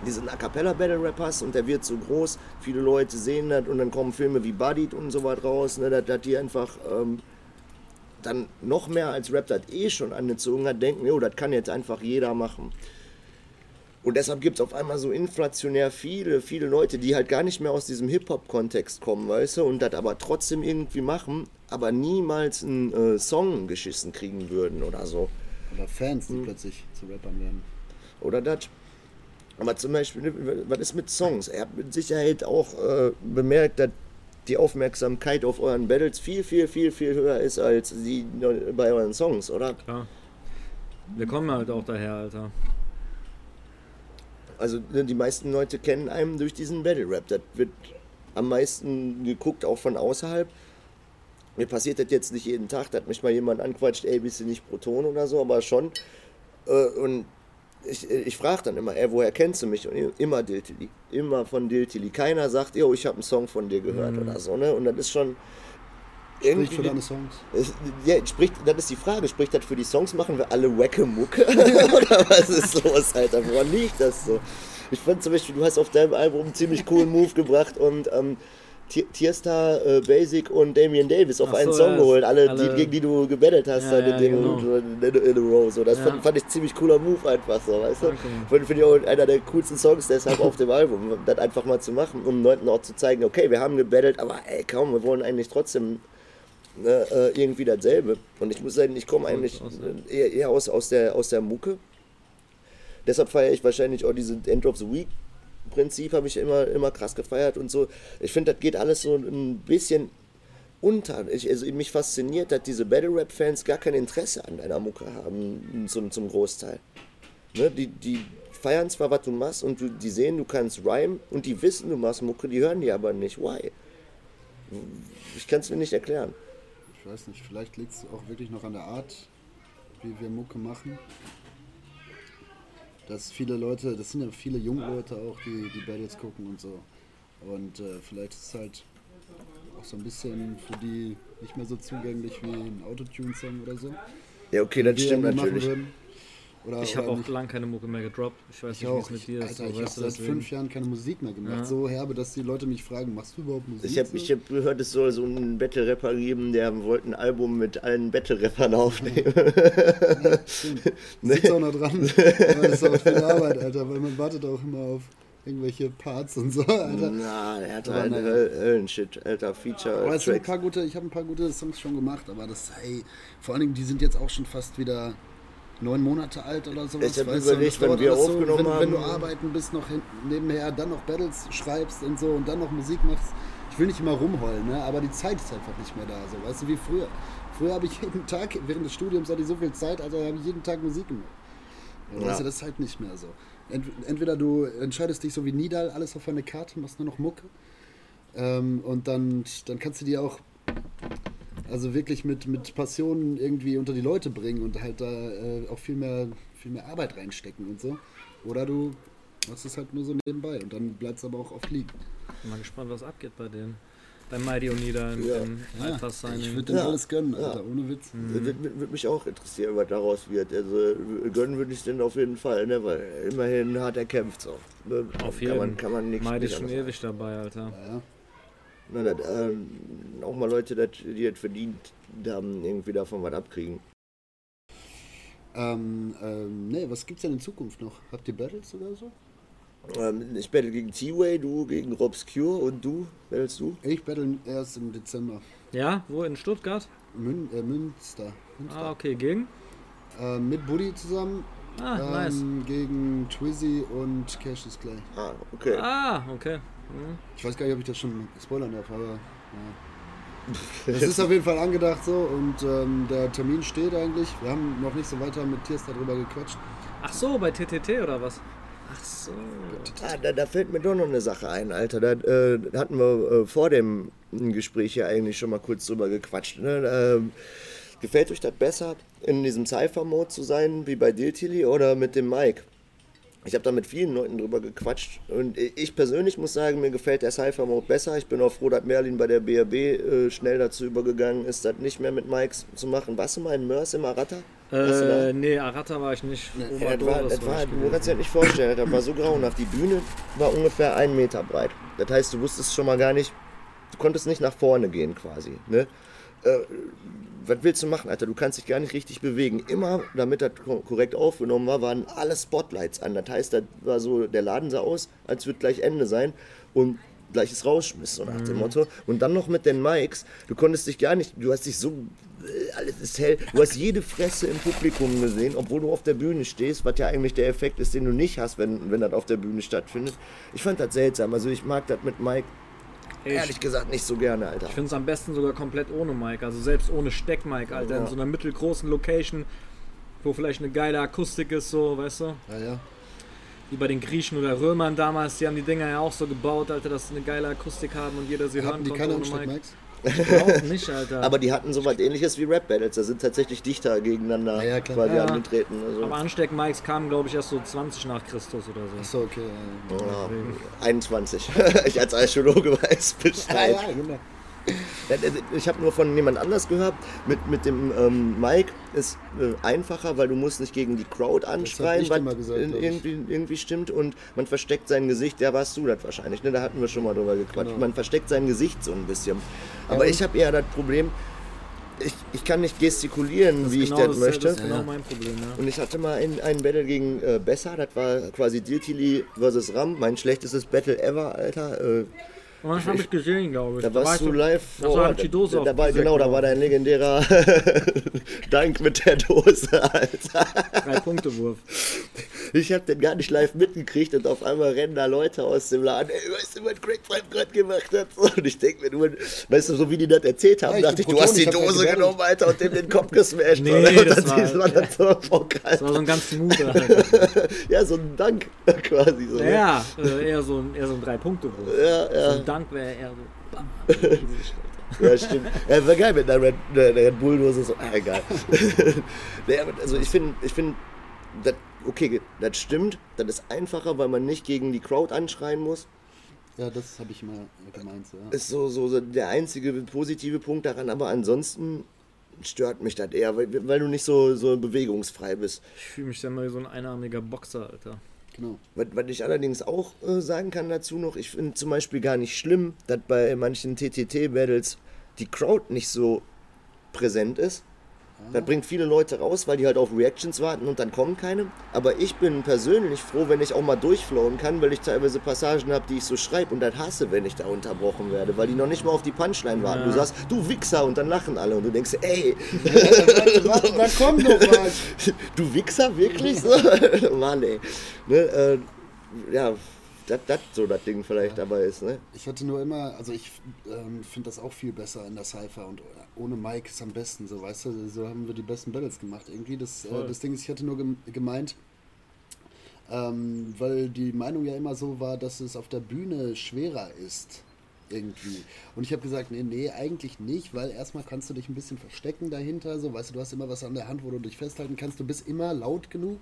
ähm, diesen A Cappella Battle Rap hast und der wird so groß, viele Leute sehen das und dann kommen Filme wie Buddied und so was raus, ne, dass, die einfach ähm, dann noch mehr als Rap das eh schon angezogen hat, denken, jo, das kann jetzt einfach jeder machen. Und deshalb gibt es auf einmal so inflationär viele, viele Leute, die halt gar nicht mehr aus diesem Hip-Hop-Kontext kommen, weißt du, und das aber trotzdem irgendwie machen, aber niemals einen äh, Song geschissen kriegen würden oder so. Oder Fans, die Hm. plötzlich zu Rappern werden. Oder das. Aber zum Beispiel, ne, was ist mit Songs? Ihr habt mit Sicherheit auch äh, bemerkt, dass die Aufmerksamkeit auf euren Battles viel, viel, viel, viel höher ist als die bei euren Songs, oder? Klar. Wir kommen halt auch daher, Alter. Also ne, die meisten Leute kennen einen durch diesen Battle Rap. Das wird am meisten geguckt, auch von außerhalb. Mir passiert das jetzt nicht jeden Tag, dass mich mal jemand anquatscht, ey, bist du nicht Proton oder so, aber schon. Äh, und ich, ich frage dann immer, ey, woher kennst du mich? Und immer Diltili. Immer von Diltili. Keiner sagt, yo, ich habe einen Song von dir gehört oder so. Ne? Und das ist schon Sprich für irgendwie. deine Songs. Ja, spricht, das ist die Frage, spricht das für die Songs, machen wir alle wacke Mucke? Oder was ist los, Alter? Woran liegt das so? Ich fand zum Beispiel, du hast auf deinem Album einen ziemlich coolen Move gebracht und ähm, Tierstar, äh, Basic und Damian Davis auf Ach einen so, Song ja, geholt, alle, alle- Die, gegen die du gebettelt hast, Ja, in, ja, dem, genau. in, in a row. So. Das fand, fand ich ziemlich cooler Move einfach so, weißt du? Danke. Finde find ich auch einer der coolsten Songs deshalb auf dem Album, das einfach mal zu machen, um Leuten auch zu zeigen, okay, wir haben gebettelt, aber ey, kaum, wir wollen eigentlich trotzdem ne, äh, irgendwie dasselbe. Und ich muss sagen, ich komme eigentlich eher, eher aus, aus, der, aus der Mucke. Deshalb feiere ich wahrscheinlich auch diese End of the Week Prinzip, habe ich immer, immer krass gefeiert und so. Ich finde, das geht alles so ein bisschen unter. Ich, also mich fasziniert, dass diese Battle Rap Fans gar kein Interesse an deiner Mucke haben, zum, zum Großteil. Ne, die, die feiern zwar, was du machst und du, die sehen, du kannst rhyme und die wissen, du machst Mucke, die hören die aber nicht. Why? Ich kann es mir nicht erklären. Ich weiß nicht, vielleicht liegt es auch wirklich noch an der Art, wie wir Mucke machen. Dass viele Leute, das sind ja viele junge Leute auch, die die Battles gucken und so. Und äh, vielleicht ist es halt auch so ein bisschen für die nicht mehr so zugänglich wie ein Autotune-Song oder so. Ja, okay, das stimmt natürlich. würden. Oder, Ich habe auch nicht. lang keine Mucke mehr gedroppt. Ich weiß Ich nicht, wie es mit Ich, dir ist. Alter, so, ich habe seit deswegen. fünf Jahren keine Musik mehr gemacht. Ja. So herbe, dass die Leute mich fragen, machst du überhaupt Musik? Ich habe so? ich hab gehört, es soll so einen Battle-Rapper geben, der wollte ein Album mit allen Battle-Rappern aufnehmen. Stimmt. Sitzt auch noch dran. Aber das ist auch viel Arbeit, Alter, weil man wartet auch immer auf irgendwelche Parts und so, Alter. Na, er hat Aber halt Höllenshit, alter Feature. Aber es sind ein paar gute, ich habe ein paar gute Songs schon gemacht, aber das, ey, vor allen Dingen, die sind jetzt auch schon fast wieder neun Monate alt oder sowas. Ich hab weißt du, und überlegt, wenn wir aufgenommen wenn, wenn du haben- arbeiten bist, noch hin, nebenher, dann noch Battles schreibst und so und dann noch Musik machst. Ich will nicht immer rumheulen, ne? aber die Zeit ist einfach nicht mehr da, so, weißt du, wie früher. Früher habe ich jeden Tag, während des Studiums hatte ich so viel Zeit, also habe ich jeden Tag Musik gemacht. Ja. Weißt du, das ist halt nicht mehr so. Ent, entweder du entscheidest dich so wie Nidal, alles auf eine Karte, machst nur noch Mucke. Ähm, und dann, dann kannst du die auch also wirklich mit, mit Passion irgendwie unter die Leute bringen und halt da äh, auch viel mehr, viel mehr Arbeit reinstecken und so. Oder du machst es halt nur so nebenbei und dann bleibt es aber auch oft liegen. Bin mal gespannt, was abgeht bei denen. Bei Mighty Onida im, Ja. im Signing. ich würde denen Ja. alles gönnen, Ja. Alter, ohne Witz. Würde würd mich auch interessieren, was daraus wird. Also gönnen würde ich den auf jeden Fall, ne? weil immerhin hat er kämpft so. Ne? Auf kann jeden man, kann man nichts Mighty ist schon ewig dabei, Alter. Ja, ja. Na, das, ähm, auch mal Leute, dat, die das verdient haben, irgendwie davon was abkriegen. Ähm, ähm, nee, was gibt's denn in Zukunft noch? Habt ihr Battles oder so? Ähm, ich battle gegen T-Way, du gegen Robscure und du, battlest du? Ich battle erst im Dezember. Ja, wo in Stuttgart? Mün, äh, Münster. Münster. Ah, okay, gegen? Äh, mit Buddy zusammen. Ah, ähm, nice. Gegen Twizzy und Cassius Clay. Ah, okay. Ah, okay. Ich weiß gar nicht, ob ich das schon spoilern darf, aber ja. Das ist auf jeden Fall angedacht so und ähm, der Termin steht eigentlich. Wir haben noch nicht so weiter mit Tiers darüber gequatscht. Ach so, bei TTT oder was? Ach so. Ah, da, da fällt mir doch noch eine Sache ein, Alter. Da äh, hatten wir äh, vor dem Gespräch ja eigentlich schon mal kurz drüber gequatscht. Ne? Ähm, gefällt euch das besser, in diesem Cypher-Mode zu sein, wie bei Diltily oder mit dem Mic? Ich habe da mit vielen Leuten drüber gequatscht und ich persönlich muss sagen, mir gefällt der Cypher-Mode besser. Ich bin auch froh, dass Merlin bei der BRB äh, schnell dazu übergegangen ist, das nicht mehr mit Mics zu machen. Warst du mal in Mörs im Arata? Äh, nee, Arata war ich nicht. Ja, das war, das war, du kannst dir das nicht vorstellen, das war so grauenhaft. Die Bühne war ungefähr einen Meter breit. Das heißt, du wusstest schon mal gar nicht, du konntest nicht nach vorne gehen quasi. Ne? Was willst du machen, Alter? Du kannst dich gar nicht richtig bewegen. Immer, damit das ko- korrekt aufgenommen war, waren alle Spotlights an. Das heißt, das war so, der Laden sah aus, als würde gleich Ende sein. Und gleiches Rausschmiss, so nach dem Motto. Und dann noch mit den Mics, du konntest dich gar nicht, du hast dich so, äh, alles ist hell, du hast jede Fresse im Publikum gesehen, obwohl du auf der Bühne stehst, was ja eigentlich der Effekt ist, den du nicht hast, wenn, wenn das auf der Bühne stattfindet. Ich fand das seltsam, also ich mag das mit Mike Ey, ehrlich gesagt nicht so gerne, Alter. Ich finde es am besten sogar komplett ohne Mic, also selbst ohne Steck-Mic, Alter, in Ja. so einer mittelgroßen Location, wo vielleicht eine geile Akustik ist, so, weißt du? Ja, ja. Wie bei den Griechen oder Römern damals, die haben die Dinger ja auch so gebaut, Alter, dass sie eine geile Akustik haben und jeder sie hören Hatten die konnte keine ohne Mic. Glaub nicht, Alter. Aber die hatten so was ähnliches wie Rap-Battles, da sind tatsächlich Dichter gegeneinander Ja, ja, quasi Ja. angetreten. Also. Aber Ansteck-Mics kamen, glaube ich, erst so 20 nach Christus oder so. Achso, okay. Ja, Ja, 21. ich als Archäologe weiß ja. Bescheid. ja, genau. Ja, Ich habe nur von jemand anders gehört, mit, mit dem ähm, Mic ist äh, einfacher, weil du musst nicht gegen die Crowd anschreien, ich was gesagt, ich. irgendwie, irgendwie stimmt und man versteckt sein Gesicht, ja warst du das wahrscheinlich, ne? da hatten wir schon mal drüber gequatscht, Genau. man versteckt sein Gesicht so ein bisschen. Aber und- ich habe eher das Problem, ich, ich kann nicht gestikulieren, wie ich genau das das, möchte. Das ist genau Ja. mein Problem, ja. Und ich hatte mal ein, ein Battle gegen äh, Besser, das war quasi Diltili versus Ram, mein schlechtestes Battle ever, Alter. Äh, Und das habe ich gesehen, glaube ich. da warst du live Da war die Dose da, da war, Genau, da war dein legendärer Dank mit der Dose, Alter. Drei-Punkte-Wurf. Ich hab den gar nicht live mitgekriegt und auf einmal rennen da Leute aus dem Laden. Ey, weißt du, was Craig Five gerade gemacht hat? So, Und ich denke mir nur, weißt du, so wie die das erzählt haben, Ja, ich dachte ich, du hast die Dose gedacht. genommen, Alter, und dem den Kopf gesmashed. Nee, oder? Und das war- man das so Bock, Das war so ein ganz smoother. Alter. Ja, so ein Dank quasi. So, ne? Ja, äh, eher so ein, eher so ein Drei-Punkte-Wurf. ja, So ja. ein Dank wäre eher so. bam. Ja, stimmt. Ja, war geil mit einer Red, der Red Bull-Dose. So. Ah, egal. also ich finde, ich find, das- okay, das stimmt. Das ist einfacher, weil man nicht gegen die Crowd anschreien muss. Ja, das habe ich immer gemeint. So, ja. Ist so, so, so der einzige positive Punkt daran. Aber ansonsten stört mich das eher, weil, weil du nicht so, so bewegungsfrei bist. Ich fühle mich dann mal wie so ein einarmiger Boxer, Alter. Genau. Was, was ich allerdings auch äh, sagen kann dazu noch, ich finde zum Beispiel gar nicht schlimm, dass bei manchen TTT-Battles die Crowd nicht so präsent ist. Das bringt viele Leute raus, weil die halt auf Reactions warten und dann kommen keine. Aber ich bin persönlich froh, wenn ich auch mal durchflowen kann, weil ich teilweise Passagen habe, die ich so schreibe und das hasse, wenn ich da unterbrochen werde, weil die noch nicht mal auf die Punchline warten. Du Ja. sagst, du Wichser und dann lachen alle und du denkst, ey, warte, warte, da kommt noch was. du Wichser, wirklich so? Mann, ey. Ne, äh, ja, dass das so das Ding vielleicht dabei ist, ne? Ich hatte nur immer, also ich ähm, finde das auch viel besser in der Cypher und ohne Mike ist am besten, so weißt du, so haben wir die besten Battles gemacht irgendwie. Das, äh, das Ding ist, ich hatte nur gem gemeint, ähm, weil die Meinung ja immer so war, dass es auf der Bühne schwerer ist. Irgendwie. Und ich habe gesagt, nee, nee, eigentlich nicht, weil erstmal kannst du dich ein bisschen verstecken dahinter, so, weißt du, du hast immer was an der Hand, wo du dich festhalten kannst, du bist immer laut genug,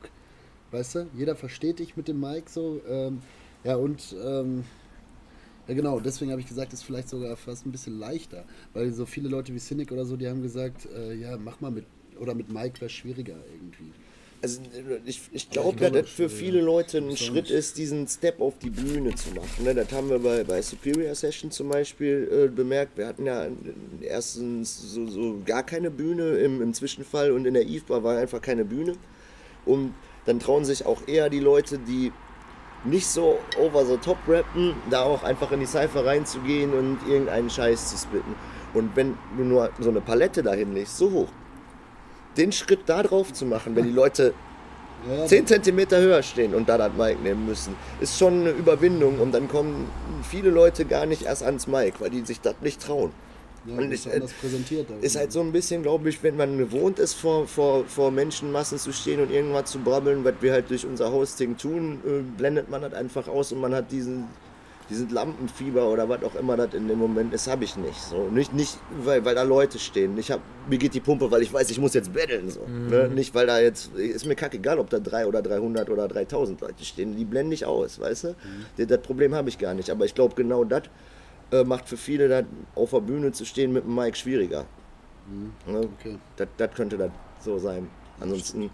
weißt du, jeder versteht dich mit dem Mic so, ähm, ja und, ähm, ja genau, deswegen habe ich gesagt, ist vielleicht sogar fast ein bisschen leichter, weil so viele Leute wie Cynic oder so, die haben gesagt, äh, ja, mach mal mit, oder mit Mic wäre schwieriger irgendwie. Also ich, ich glaube, ich glaube, dass das für viele Leute ein Schritt ist, diesen Step auf die Bühne zu machen. Ne? Das haben wir bei, bei Superior Session zum Beispiel äh, bemerkt. Wir hatten ja erstens so, so gar keine Bühne im, im Zwischenfall und in der Eve Bar war einfach keine Bühne. Und dann trauen sich auch eher die Leute, die nicht so over the top rappen, da auch einfach in die Cypher reinzugehen und irgendeinen Scheiß zu spitten. Und wenn du nur so eine Palette dahin legst, so hoch, den Schritt da drauf zu machen, wenn die Leute Ja, 10 cm höher stehen und da das Mic nehmen müssen, ist schon eine Überwindung und dann kommen viele Leute gar nicht erst ans Mic, weil die sich das nicht trauen. Ja, Und ist anders präsentiert. Ist halt so ein bisschen, glaube ich, wenn man gewohnt ist, vor, vor, vor Menschenmassen zu stehen und irgendwas zu brabbeln, was wir halt durch unser Hosting tun, äh, blendet man das einfach aus und man hat diesen, diesen Lampenfieber oder was auch immer das in dem Moment ist, habe ich nicht. So. Nicht, nicht weil, weil da Leute stehen. Ich hab, mir geht die Pumpe, weil ich weiß, ich muss jetzt betteln. So. Ne? Nicht, weil da jetzt, ist mir kackegal, ob da 3 oder 300 oder 3000 Leute stehen. Die blende ich aus, weißt du? Das, das Problem habe ich gar nicht. Aber ich glaube, genau das äh, macht für viele dann auf der Bühne zu stehen mit dem Mic schwieriger. Ne? Okay. Das, das könnte das so sein. Ansonsten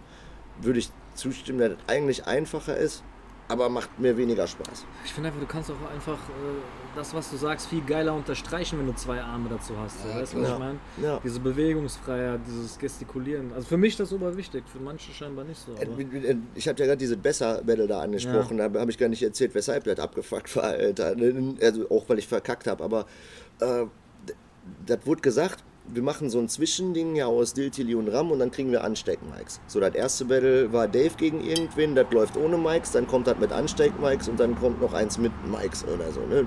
würde ich zustimmen, dass das eigentlich einfacher ist, aber macht mir weniger Spaß. Ich finde einfach, du kannst auch einfach äh, das, was du sagst, viel geiler unterstreichen, wenn du zwei Arme dazu hast. Ja, weißt du, was ja. ich meine? Ja. Diese Bewegungsfreiheit, dieses Gestikulieren. Also für mich das super wichtig, für manche scheinbar nicht so. Aber Ich hatte ja gerade diese Besser-Battle da angesprochen, da habe ich gar nicht erzählt, weshalb das abgefuckt war, Alter. Also auch weil ich verkackt habe, aber äh, das wurde gesagt, wir machen so ein Zwischending ja aus Diltili und Ram und dann kriegen wir Ansteck-Mikes. So, das erste Battle war Dave gegen irgendwen, das läuft ohne Mikes, dann kommt das mit Ansteck-Mikes und dann kommt noch eins mit Mikes oder so. Ne?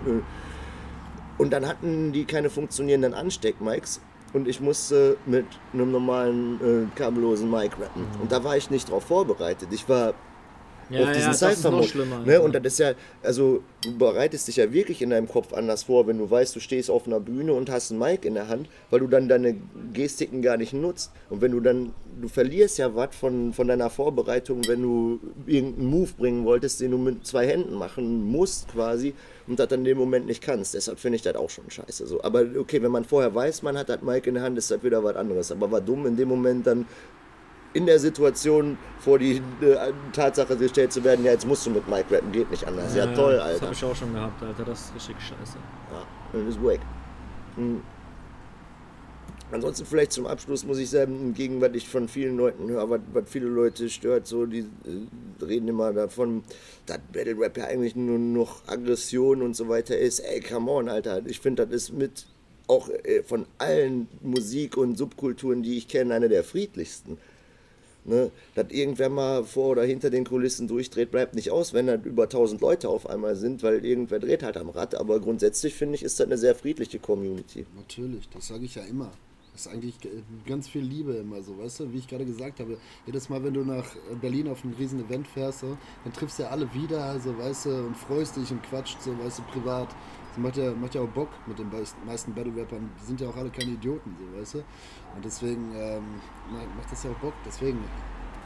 Und dann hatten die keine funktionierenden Ansteck-Mics und ich musste mit einem normalen äh, kabellosen Mic rappen. Und da war ich nicht drauf vorbereitet. Ich war ja, auf diesen das ist noch Cypher-Mode. schlimmer. Ne? Und das ist ja, also du bereitest dich ja wirklich in deinem Kopf anders vor, wenn du weißt, du stehst auf einer Bühne und hast ein Mic in der Hand, weil du dann deine Gestiken gar nicht nutzt. Und wenn du dann, du verlierst ja was von, von deiner Vorbereitung, wenn du irgendeinen Move bringen wolltest, den du mit zwei Händen machen musst quasi und das dann in dem Moment nicht kannst. Deshalb finde ich das auch schon scheiße. So. Aber okay, wenn man vorher weiß, man hat das Mic in der Hand, ist das wieder was anderes. Aber war dumm in dem Moment dann in der Situation vor die äh, Tatsache gestellt zu werden, ja, jetzt musst du mit Mike rappen, geht nicht anders. Ja, toll, Das Alter. habe ich auch schon gehabt, Alter. Das ist richtig scheiße. Ja, das ist wack. Hm. Ansonsten vielleicht zum Abschluss muss ich sagen, gegen was ich von vielen Leuten höre, was, was viele Leute stört, so die äh, reden immer davon, dass Battle Rap ja eigentlich nur noch Aggression und so weiter ist. Ey, come on, Alter. Ich finde, das ist mit auch äh, von allen Musik- und Subkulturen, die ich kenne, eine der friedlichsten. Ne, dass irgendwer mal vor oder hinter den Kulissen durchdreht, bleibt nicht aus, wenn da über 1000 Leute auf einmal sind, weil irgendwer dreht halt am Rad. Aber grundsätzlich finde ich, ist das eine sehr friedliche Community. Natürlich, das sage ich ja immer. Das ist eigentlich ganz viel Liebe immer so, weißt du, wie ich gerade gesagt habe. Jedes Mal, wenn du nach Berlin auf ein riesen Event fährst, dann triffst du ja alle wieder, also weißt du, und freust dich und quatscht so, weißt du, privat. Das macht ja, macht ja auch Bock mit den meisten- meisten Battle-Rappern. Die sind ja auch alle keine Idioten, so, weißt du. Und deswegen ähm, ma- macht das ja auch Bock. Deswegen,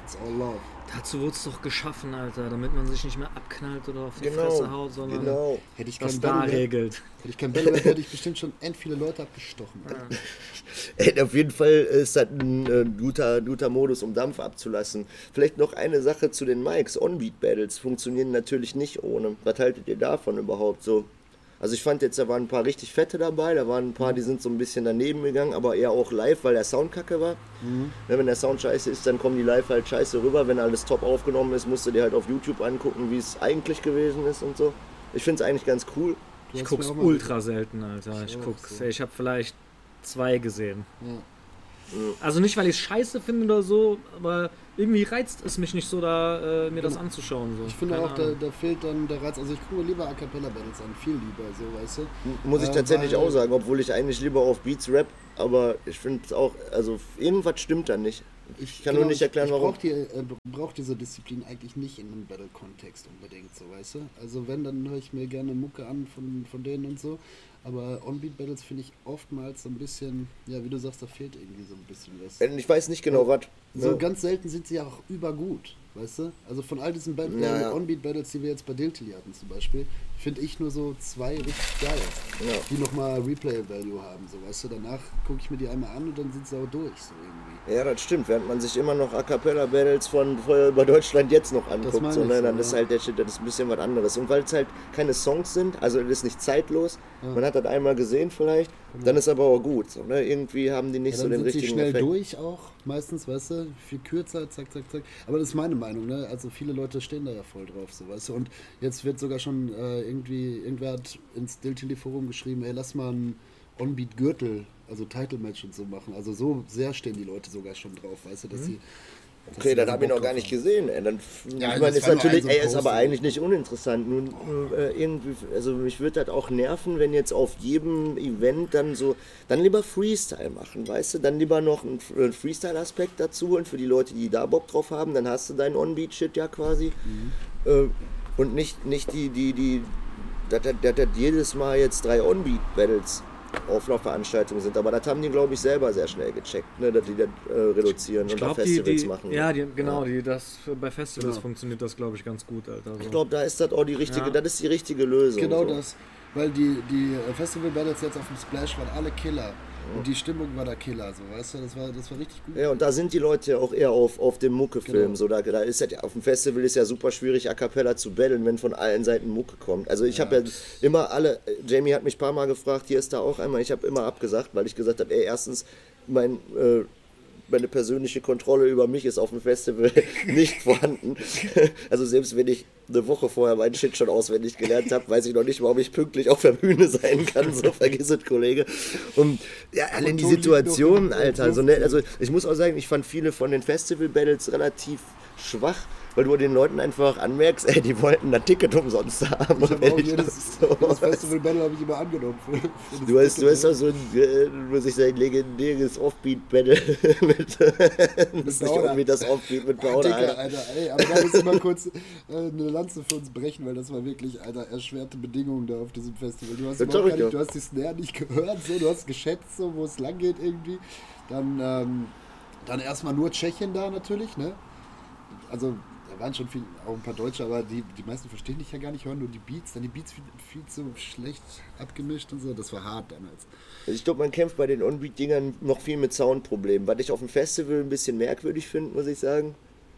it's all love. Dazu wurde es doch geschaffen, Alter, damit man sich nicht mehr abknallt oder auf die Genau, Fresse haut, sondern genau. Hätte ich das kein da regelt. hätte ich kein Battle Rap, hätte ich bestimmt schon end viele Leute abgestochen. Ey, auf jeden Fall ist das ein äh, guter, guter Modus, um Dampf abzulassen. Vielleicht noch eine Sache zu den Mics. On-Beat-Battles funktionieren natürlich nicht ohne. Was haltet ihr davon überhaupt so? Also ich fand jetzt, da waren ein paar richtig fette dabei, da waren ein paar, die sind so ein bisschen daneben gegangen, aber eher auch live, weil der Sound kacke war. Ne, wenn der Sound scheiße ist, dann kommen die live halt scheiße rüber. Wenn alles top aufgenommen ist, musst du dir halt auf YouTube angucken, wie es eigentlich gewesen ist und so. Ich finde es eigentlich ganz cool. Du Ich guck's ultra selten, Alter. Ich auch guck's. so. Ich habe vielleicht zwei gesehen. Ja. Also nicht, weil ich scheiße finde oder so, aber irgendwie reizt es mich nicht so, da äh, mir das anzuschauen. So. Ich finde Keine auch, da, da fehlt dann der Reiz. Also ich gucke lieber A Cappella Battles an, viel lieber, so weißt du. Muss ich Äh, tatsächlich weil- auch sagen, obwohl ich eigentlich lieber auf Beats rap, aber ich finde es auch, also irgendwas stimmt da nicht. Ich kann nur nicht erklären, genau, ich, warum. Ich brauche die, äh, brauch diese Disziplin eigentlich nicht in einem Battle-Kontext unbedingt, so weißt du. Also wenn, dann höre ich mir gerne Mucke an von, von denen und so. Aber On-Beat-Battles finde ich oftmals so ein bisschen, ja, wie du sagst, da fehlt irgendwie so ein bisschen was. Ich weiß nicht genau, was. So ne? ganz selten sind sie ja auch übergut, weißt du? Also von all diesen Bat- Ja, äh, ja. On-Beat-Battles, die wir jetzt bei Diltily hatten zum Beispiel, finde ich nur so zwei richtig geil, Ja. die nochmal Replay-Value haben, so weißt du? Danach gucke ich mir die einmal an und dann sind sie auch durch, so irgendwie. Ja, das stimmt. Während man sich immer noch A Cappella Battles von vorher über Deutschland jetzt noch anguckt, meine so, ich ne, dann ja. ist halt der Shit, das ist ein bisschen was anderes. Und weil es halt keine Songs sind, also das ist nicht zeitlos, man hat das einmal gesehen vielleicht, dann ist aber auch gut. So, ne? Irgendwie haben die nicht Ja, so dann den sind sie richtigen schnell Effekt. durch auch, meistens, weißt du, viel kürzer, zack, zack, zack. Aber das ist meine Meinung, ne? Also viele Leute stehen da ja voll drauf, so, weißt du. Und jetzt wird sogar schon äh, irgendwie, irgendwer hat ins Diltily-Forum geschrieben, ey, lass mal ein On-Beat-Gürtel, also Title-Match und so machen. Also so sehr stehen die Leute sogar schon drauf, weißt du, dass sie Okay, dann habe ich noch gar nicht gesehen. Ey. Dann, ja, ich meine, ist natürlich, ey, ist aber eigentlich nicht uninteressant. Nun, äh, irgendwie, also mich würde das auch nerven, wenn jetzt auf jedem Event dann so, dann lieber Freestyle machen, weißt du? Dann lieber noch einen Freestyle-Aspekt dazu holen für die Leute, die da Bock drauf haben. Dann hast du deinen On-Beat-Shit ja quasi. Mhm. Äh, und nicht, nicht die, die, die, das hat jedes Mal jetzt drei On-Beat-Battles Auflaufveranstaltungen sind. Aber das haben die, glaube ich, selber sehr schnell gecheckt, ne, dass die das äh, reduzieren ich und glaub, Festivals die, die, machen. Ja, die, genau, ja. Die, das, bei Festivals genau. funktioniert das, glaube ich, ganz gut, Alter. So. Ich glaube, da ist das auch die richtige, ja. das ist die richtige Lösung. Genau so. das. Weil die, die Festival Battles jetzt auf dem Splash waren alle Killer. Und die Stimmung war der Killer, so, weißt du, das war, das war richtig gut. Ja, und da sind die Leute auch eher auf, auf dem Mucke-Film. Genau. So, da, da ist ja, auf dem Festival ist ja super schwierig, A Cappella zu battlen, wenn von allen Seiten Mucke kommt. Also ich ja. habe ja immer alle, Jamie hat mich ein paar Mal gefragt, hier ist da auch einmal, ich habe immer abgesagt, weil ich gesagt habe, ey, erstens, mein äh, meine persönliche Kontrolle über mich ist auf dem Festival nicht vorhanden. Also selbst wenn ich eine Woche vorher meinen Shit schon auswendig gelernt habe, weiß ich noch nicht, warum ich pünktlich auf der Bühne sein kann. So vergiss es, Kollege. Und ja, allein die Situation, Alter. Also, ne, also ich muss auch sagen, ich fand viele von den Festival-Battles relativ schwach weil du den Leuten einfach anmerkst, ey, die wollten ein Ticket umsonst haben. Ich hab jedes, so, das Festival Battle habe ich immer angenommen. Du, hast, du hast auch so ein, äh, muss ich sagen, legendäres Offbeat-Battle mit, mit irgendwie das Offbeat mit Bauer. Alter. Alter, ey, aber da muss mal kurz äh, eine Lanze für uns brechen, weil das war wirklich, Alter, erschwerte Bedingungen da auf diesem Festival. Du hast, nicht, du hast die Snare nicht gehört, so, du hast geschätzt, so, wo es lang geht irgendwie. Dann, ähm, dann erstmal nur Tschechien da natürlich, ne? Also waren schon viel, auch ein paar Deutsche, aber die, die meisten verstehen dich ja gar nicht, hören nur die Beats, dann die Beats viel, viel zu schlecht abgemischt und so, das war hart damals. Ich glaube, man kämpft bei den On-Beat-Dingern noch viel mit Soundproblemen, was ich auf dem Festival ein bisschen merkwürdig finde, muss ich sagen.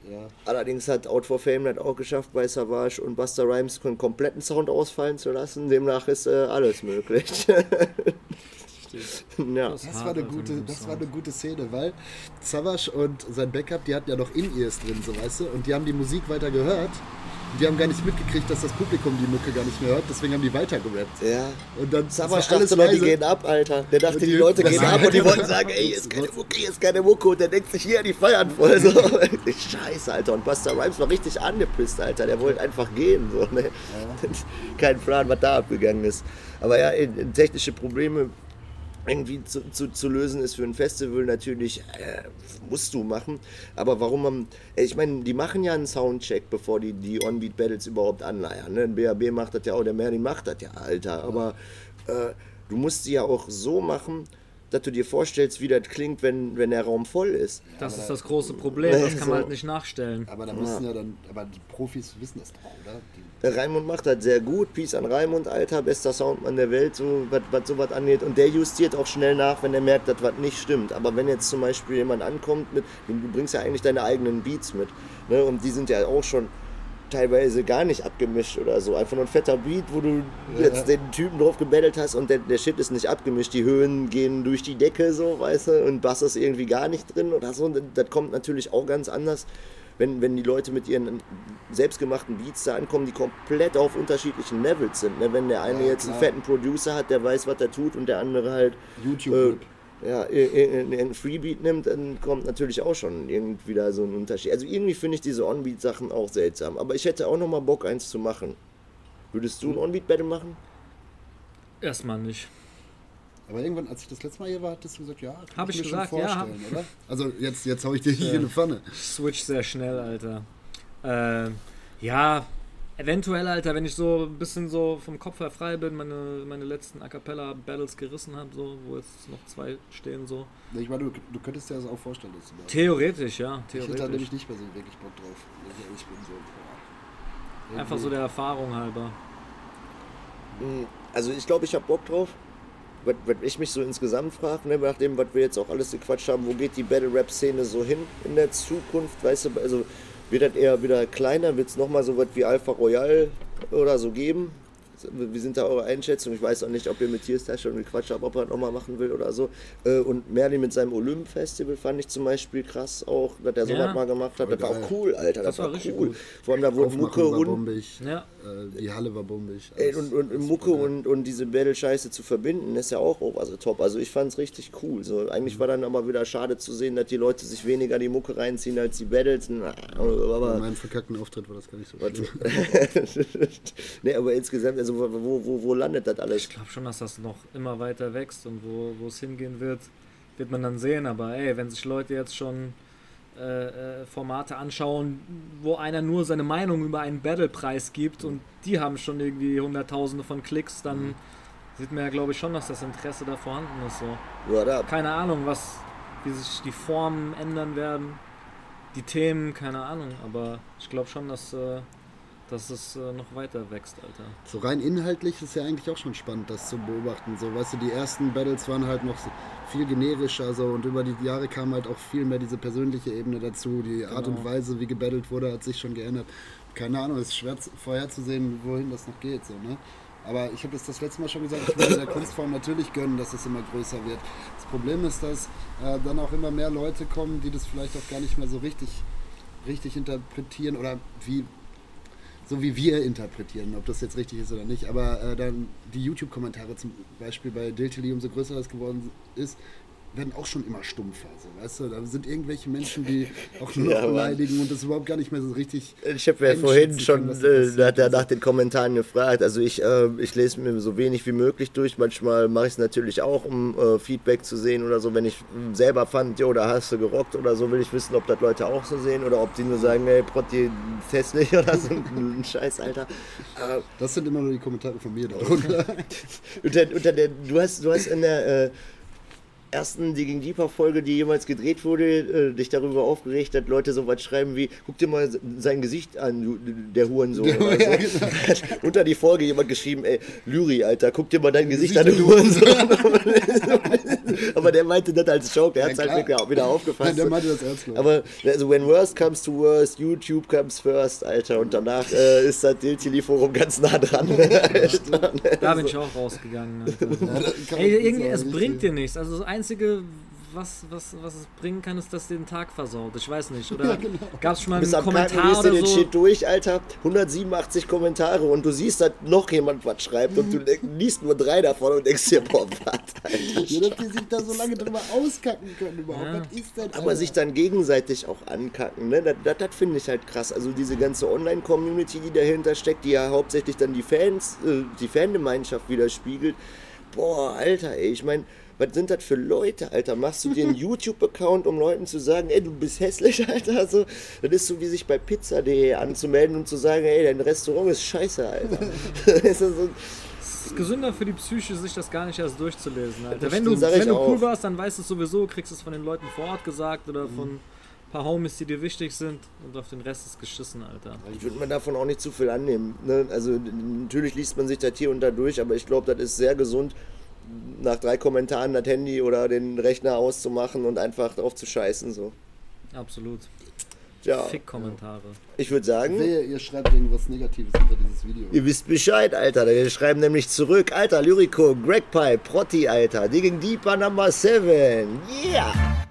Ja. Allerdings hat Out for Fame das auch geschafft, bei Savage und Buster Rhymes einen kompletten Sound ausfallen zu lassen. Demnach ist äh, alles möglich. Ja. Das, war eine gute, das war eine gute Szene, weil Savage und sein Backup, die hatten ja noch In-Ears drin, so weißt du, und die haben die Musik weiter gehört. Die haben gar nicht mitgekriegt, dass das Publikum die Mucke gar nicht mehr hört, deswegen haben die weiter gerappt. Ja. Und dann Savage dachte noch, die gehen ab, Alter. Der dachte, die, die, Leute gehen ab und die wollten sagen, ey, ist keine Mucke, hier ist keine Mucke. Und der denkt sich, hier, die feiern voll. So. Scheiße, Alter. Und Buster Rhymes war richtig angepisst, Alter. Der wollte einfach gehen. So, ne? Ja. Kein Plan, was da abgegangen ist. Aber ja, technische Probleme irgendwie zu, zu, zu, lösen ist für ein Festival natürlich, äh, musst du machen. Aber warum man, äh, ich meine, die machen ja einen Soundcheck, bevor die die On-Beat Battles überhaupt anleiern. Ne? Ein BAB macht das ja auch, der Merlin macht das ja, Alter. Aber äh, du musst sie ja auch so machen, dass du dir vorstellst, wie das klingt, wenn, wenn der Raum voll ist. Das ist das große Problem, das kann man halt nicht nachstellen. Aber da müssen ja. ja dann, aber die Profis wissen das doch, oder? Die Raimund macht das sehr gut. Peace an Raimund, Alter, bester Soundmann der Welt, so, was, was sowas angeht. Und der justiert auch schnell nach, wenn er merkt, dass was nicht stimmt. Aber wenn jetzt zum Beispiel jemand ankommt mit, du bringst ja eigentlich deine eigenen Beats mit. Ne? Und die sind ja auch schon teilweise gar nicht abgemischt oder so. Einfach nur ein fetter Beat, wo du ja. jetzt den Typen drauf gebettelt hast und der, der Shit ist nicht abgemischt. Die Höhen gehen durch die Decke, so, weißt du, und Bass ist irgendwie gar nicht drin oder so. Das kommt natürlich auch ganz anders, wenn, wenn die Leute mit ihren selbstgemachten Beats da ankommen, die komplett auf unterschiedlichen Levels sind. Ne? Wenn der eine ja, jetzt einen fetten Producer hat, der weiß, was er tut, und der andere halt. YouTube. Äh, ja, einen Freebeat nimmt, dann kommt natürlich auch schon irgendwie da so ein Unterschied. Also irgendwie finde ich diese On-Beat-Sachen auch seltsam. Aber ich hätte auch noch mal Bock, eins zu machen. Würdest du ein On-Beat-Battle machen? Erstmal nicht. Aber irgendwann, als ich das letzte Mal hier war, hattest du gesagt, ja, kann Hab ich, mir gesagt, schon vorstellen, ja. oder? Also jetzt, jetzt hau ich dir hier in eine Pfanne. Switch sehr schnell, Alter. Äh, ja, Eventuell, Alter, wenn ich so ein bisschen so vom Kopf her frei bin, meine, meine letzten A Cappella Battles gerissen habe, so, wo jetzt noch zwei stehen, so. Ich meine, du, du könntest dir das auch vorstellen, dass du da Theoretisch, ja. Theoretisch. Ich hätte da nämlich nicht mehr so wirklich Bock drauf, wenn ich ehrlich bin. So, Einfach so der Erfahrung halber. Hm, also ich glaube, ich habe Bock drauf. Wenn ich mich so insgesamt frage, ne, nach dem, was wir jetzt auch alles gequatscht haben, wo geht die Battle-Rap-Szene so hin in der Zukunft, weißt du, also wird das eher wieder kleiner? Wird es nochmal so was wie Alpha Royal oder so geben? Wie sind da eure Einschätzungen? Ich weiß auch nicht, ob ihr mit Tierstar schon gequatscht habt, ob er nochmal machen will oder so. Äh, und Merlin mit seinem Olymp-Festival fand ich zum Beispiel krass auch, dass er sowas Ja. mal gemacht hat. Das war auch cool, Alter. Das, Das war war, richtig cool. gut. Vor allem da wurde Aufmachung Mucke und. Ja. Äh, die Halle war bombig. Ey, alles- und, und Mucke geil. und, und diese Battle-Scheiße zu verbinden, ist ja auch over the top. Also ich fand's richtig cool. So, eigentlich war dann aber wieder schade zu sehen, dass die Leute sich weniger die Mucke reinziehen als die Battles. Aber, meinem verkackten Auftritt war das gar nicht so schlimm. nee, aber insgesamt, also wo, wo, wo, wo landet das alles? Ich glaube schon, dass das noch immer weiter wächst und wo wo es hingehen wird, wird man dann sehen. Aber ey, wenn sich Leute jetzt schon äh, äh, Formate anschauen, wo einer nur seine Meinung über einen Battle-Preis gibt und die haben schon irgendwie Hunderttausende von Klicks, dann sieht man ja, glaube ich, schon, dass das Interesse da vorhanden ist. So. Keine Ahnung, was, wie sich die Formen ändern werden, die Themen, keine Ahnung. Aber ich glaube schon, dass, äh, dass es äh, noch weiter wächst, Alter. So rein inhaltlich ist ja eigentlich auch schon spannend, das zu beobachten. So, weißt du, die ersten Battles waren halt noch viel generischer so und über die Jahre kam halt auch viel mehr diese persönliche Ebene dazu. Die Art und Genau. Weise, wie gebattelt wurde, hat sich schon geändert. Keine Ahnung, es ist schwer zu- vorherzusehen, wohin das noch geht. So, ne? Aber ich habe es das letzte Mal schon gesagt, ich würde der Kunstform natürlich gönnen, dass es immer größer wird. Das Problem ist, dass äh, dann auch immer mehr Leute kommen, die das vielleicht auch gar nicht mehr so richtig, richtig interpretieren oder wie so wie wir interpretieren, ob das jetzt richtig ist oder nicht. Aber äh, dann die YouTube-Kommentare zum Beispiel bei Diltily, umso größer das geworden ist, werden auch schon immer stumpfer. So, weißt du? Da sind irgendwelche Menschen, die auch nur noch Ja, Mann. beleidigen und das überhaupt gar nicht mehr so richtig. Ich habe ja vorhin schon da äh, hat er nach den Kommentaren gefragt. Also ich, äh, ich lese mir so wenig wie möglich durch. Manchmal mache ich es natürlich auch, um äh, Feedback zu sehen oder so. Wenn ich selber fand, jo, da hast du gerockt oder so, will ich wissen, ob das Leute auch so sehen oder ob die nur sagen, ey, Protti, hässlich oder so ein Scheiß, Alter. Äh, Das sind immer nur die Kommentare von mir darunter. unter, unter der, du hast, du hast in der äh, ersten Die gegen Deeper Folge, die jemals gedreht wurde, äh, dich darüber aufgeregt, dass Leute so was schreiben wie, guck dir mal sein Gesicht an, du, der Hurensohn. Der- oder so. ja, genau. Hat unter die Folge jemand geschrieben, ey, Lyri, Alter, guck dir mal dein Gesicht an, du Hurensohn. Aber der meinte das als Joke, der hat es Ja, halt klar. wieder, aufgefasst. Der meinte das ernst. glaub ich. Aber also when worst comes to worst, YouTube comes first, Alter. Und danach äh, ist das Diltili Forum ganz nah dran. Da bin ich auch rausgegangen. Alter. Ey, irgendwie, es bringt dir nichts. Also das Einzige, was, was, was es bringen kann, ist, dass den Tag versaut. Ich weiß nicht. Oder gab es schon mal Bis einen am Kacken Kommentar du oder den so? Shit durch, Alter. 187 Kommentare und du siehst, dass noch jemand was schreibt und du denk- liest nur drei davon und denkst dir, boah, was, Alter. Ja, dass die sich da so lange drüber auskacken können überhaupt. Ja. Was ist denn? Aber Alter? sich dann gegenseitig auch ankacken, ne? das, das, das finde ich halt krass. Also diese ganze Online-Community, die dahinter steckt, die ja hauptsächlich dann die Fans, äh, die Fangemeinschaft widerspiegelt. Boah, Alter, ey, ich meine, was sind das für Leute, Alter? Machst du dir einen YouTube-Account, um Leuten zu sagen, ey, du bist hässlich, Alter? So, das ist so wie sich bei pizza.de anzumelden und zu sagen, ey, dein Restaurant ist scheiße, Alter. das ist so, Es ist gesünder für die Psyche, sich das gar nicht erst durchzulesen, Alter. Das Wenn du, wenn du cool auch. warst, dann weißt du es sowieso, kriegst es von den Leuten vor Ort gesagt oder von ein paar Homies, die dir wichtig sind und auf den Rest ist geschissen, Alter. Ich würde mir davon auch nicht zu viel annehmen. Ne? Also natürlich liest man sich das hier und da durch, aber ich glaube, das ist sehr gesund, nach drei Kommentaren das Handy oder den Rechner auszumachen und einfach drauf zu scheißen. So. Absolut. Ja, Fick-Kommentare. ich würde sagen, Wehe, ihr schreibt irgendwas Negatives unter dieses Video. ihr wisst Bescheid, Alter. Wir schreiben nämlich zurück, Alter, Lyrico, Greg Pipe, Protti, Alter, Digging Deeper Number 7. Yeah!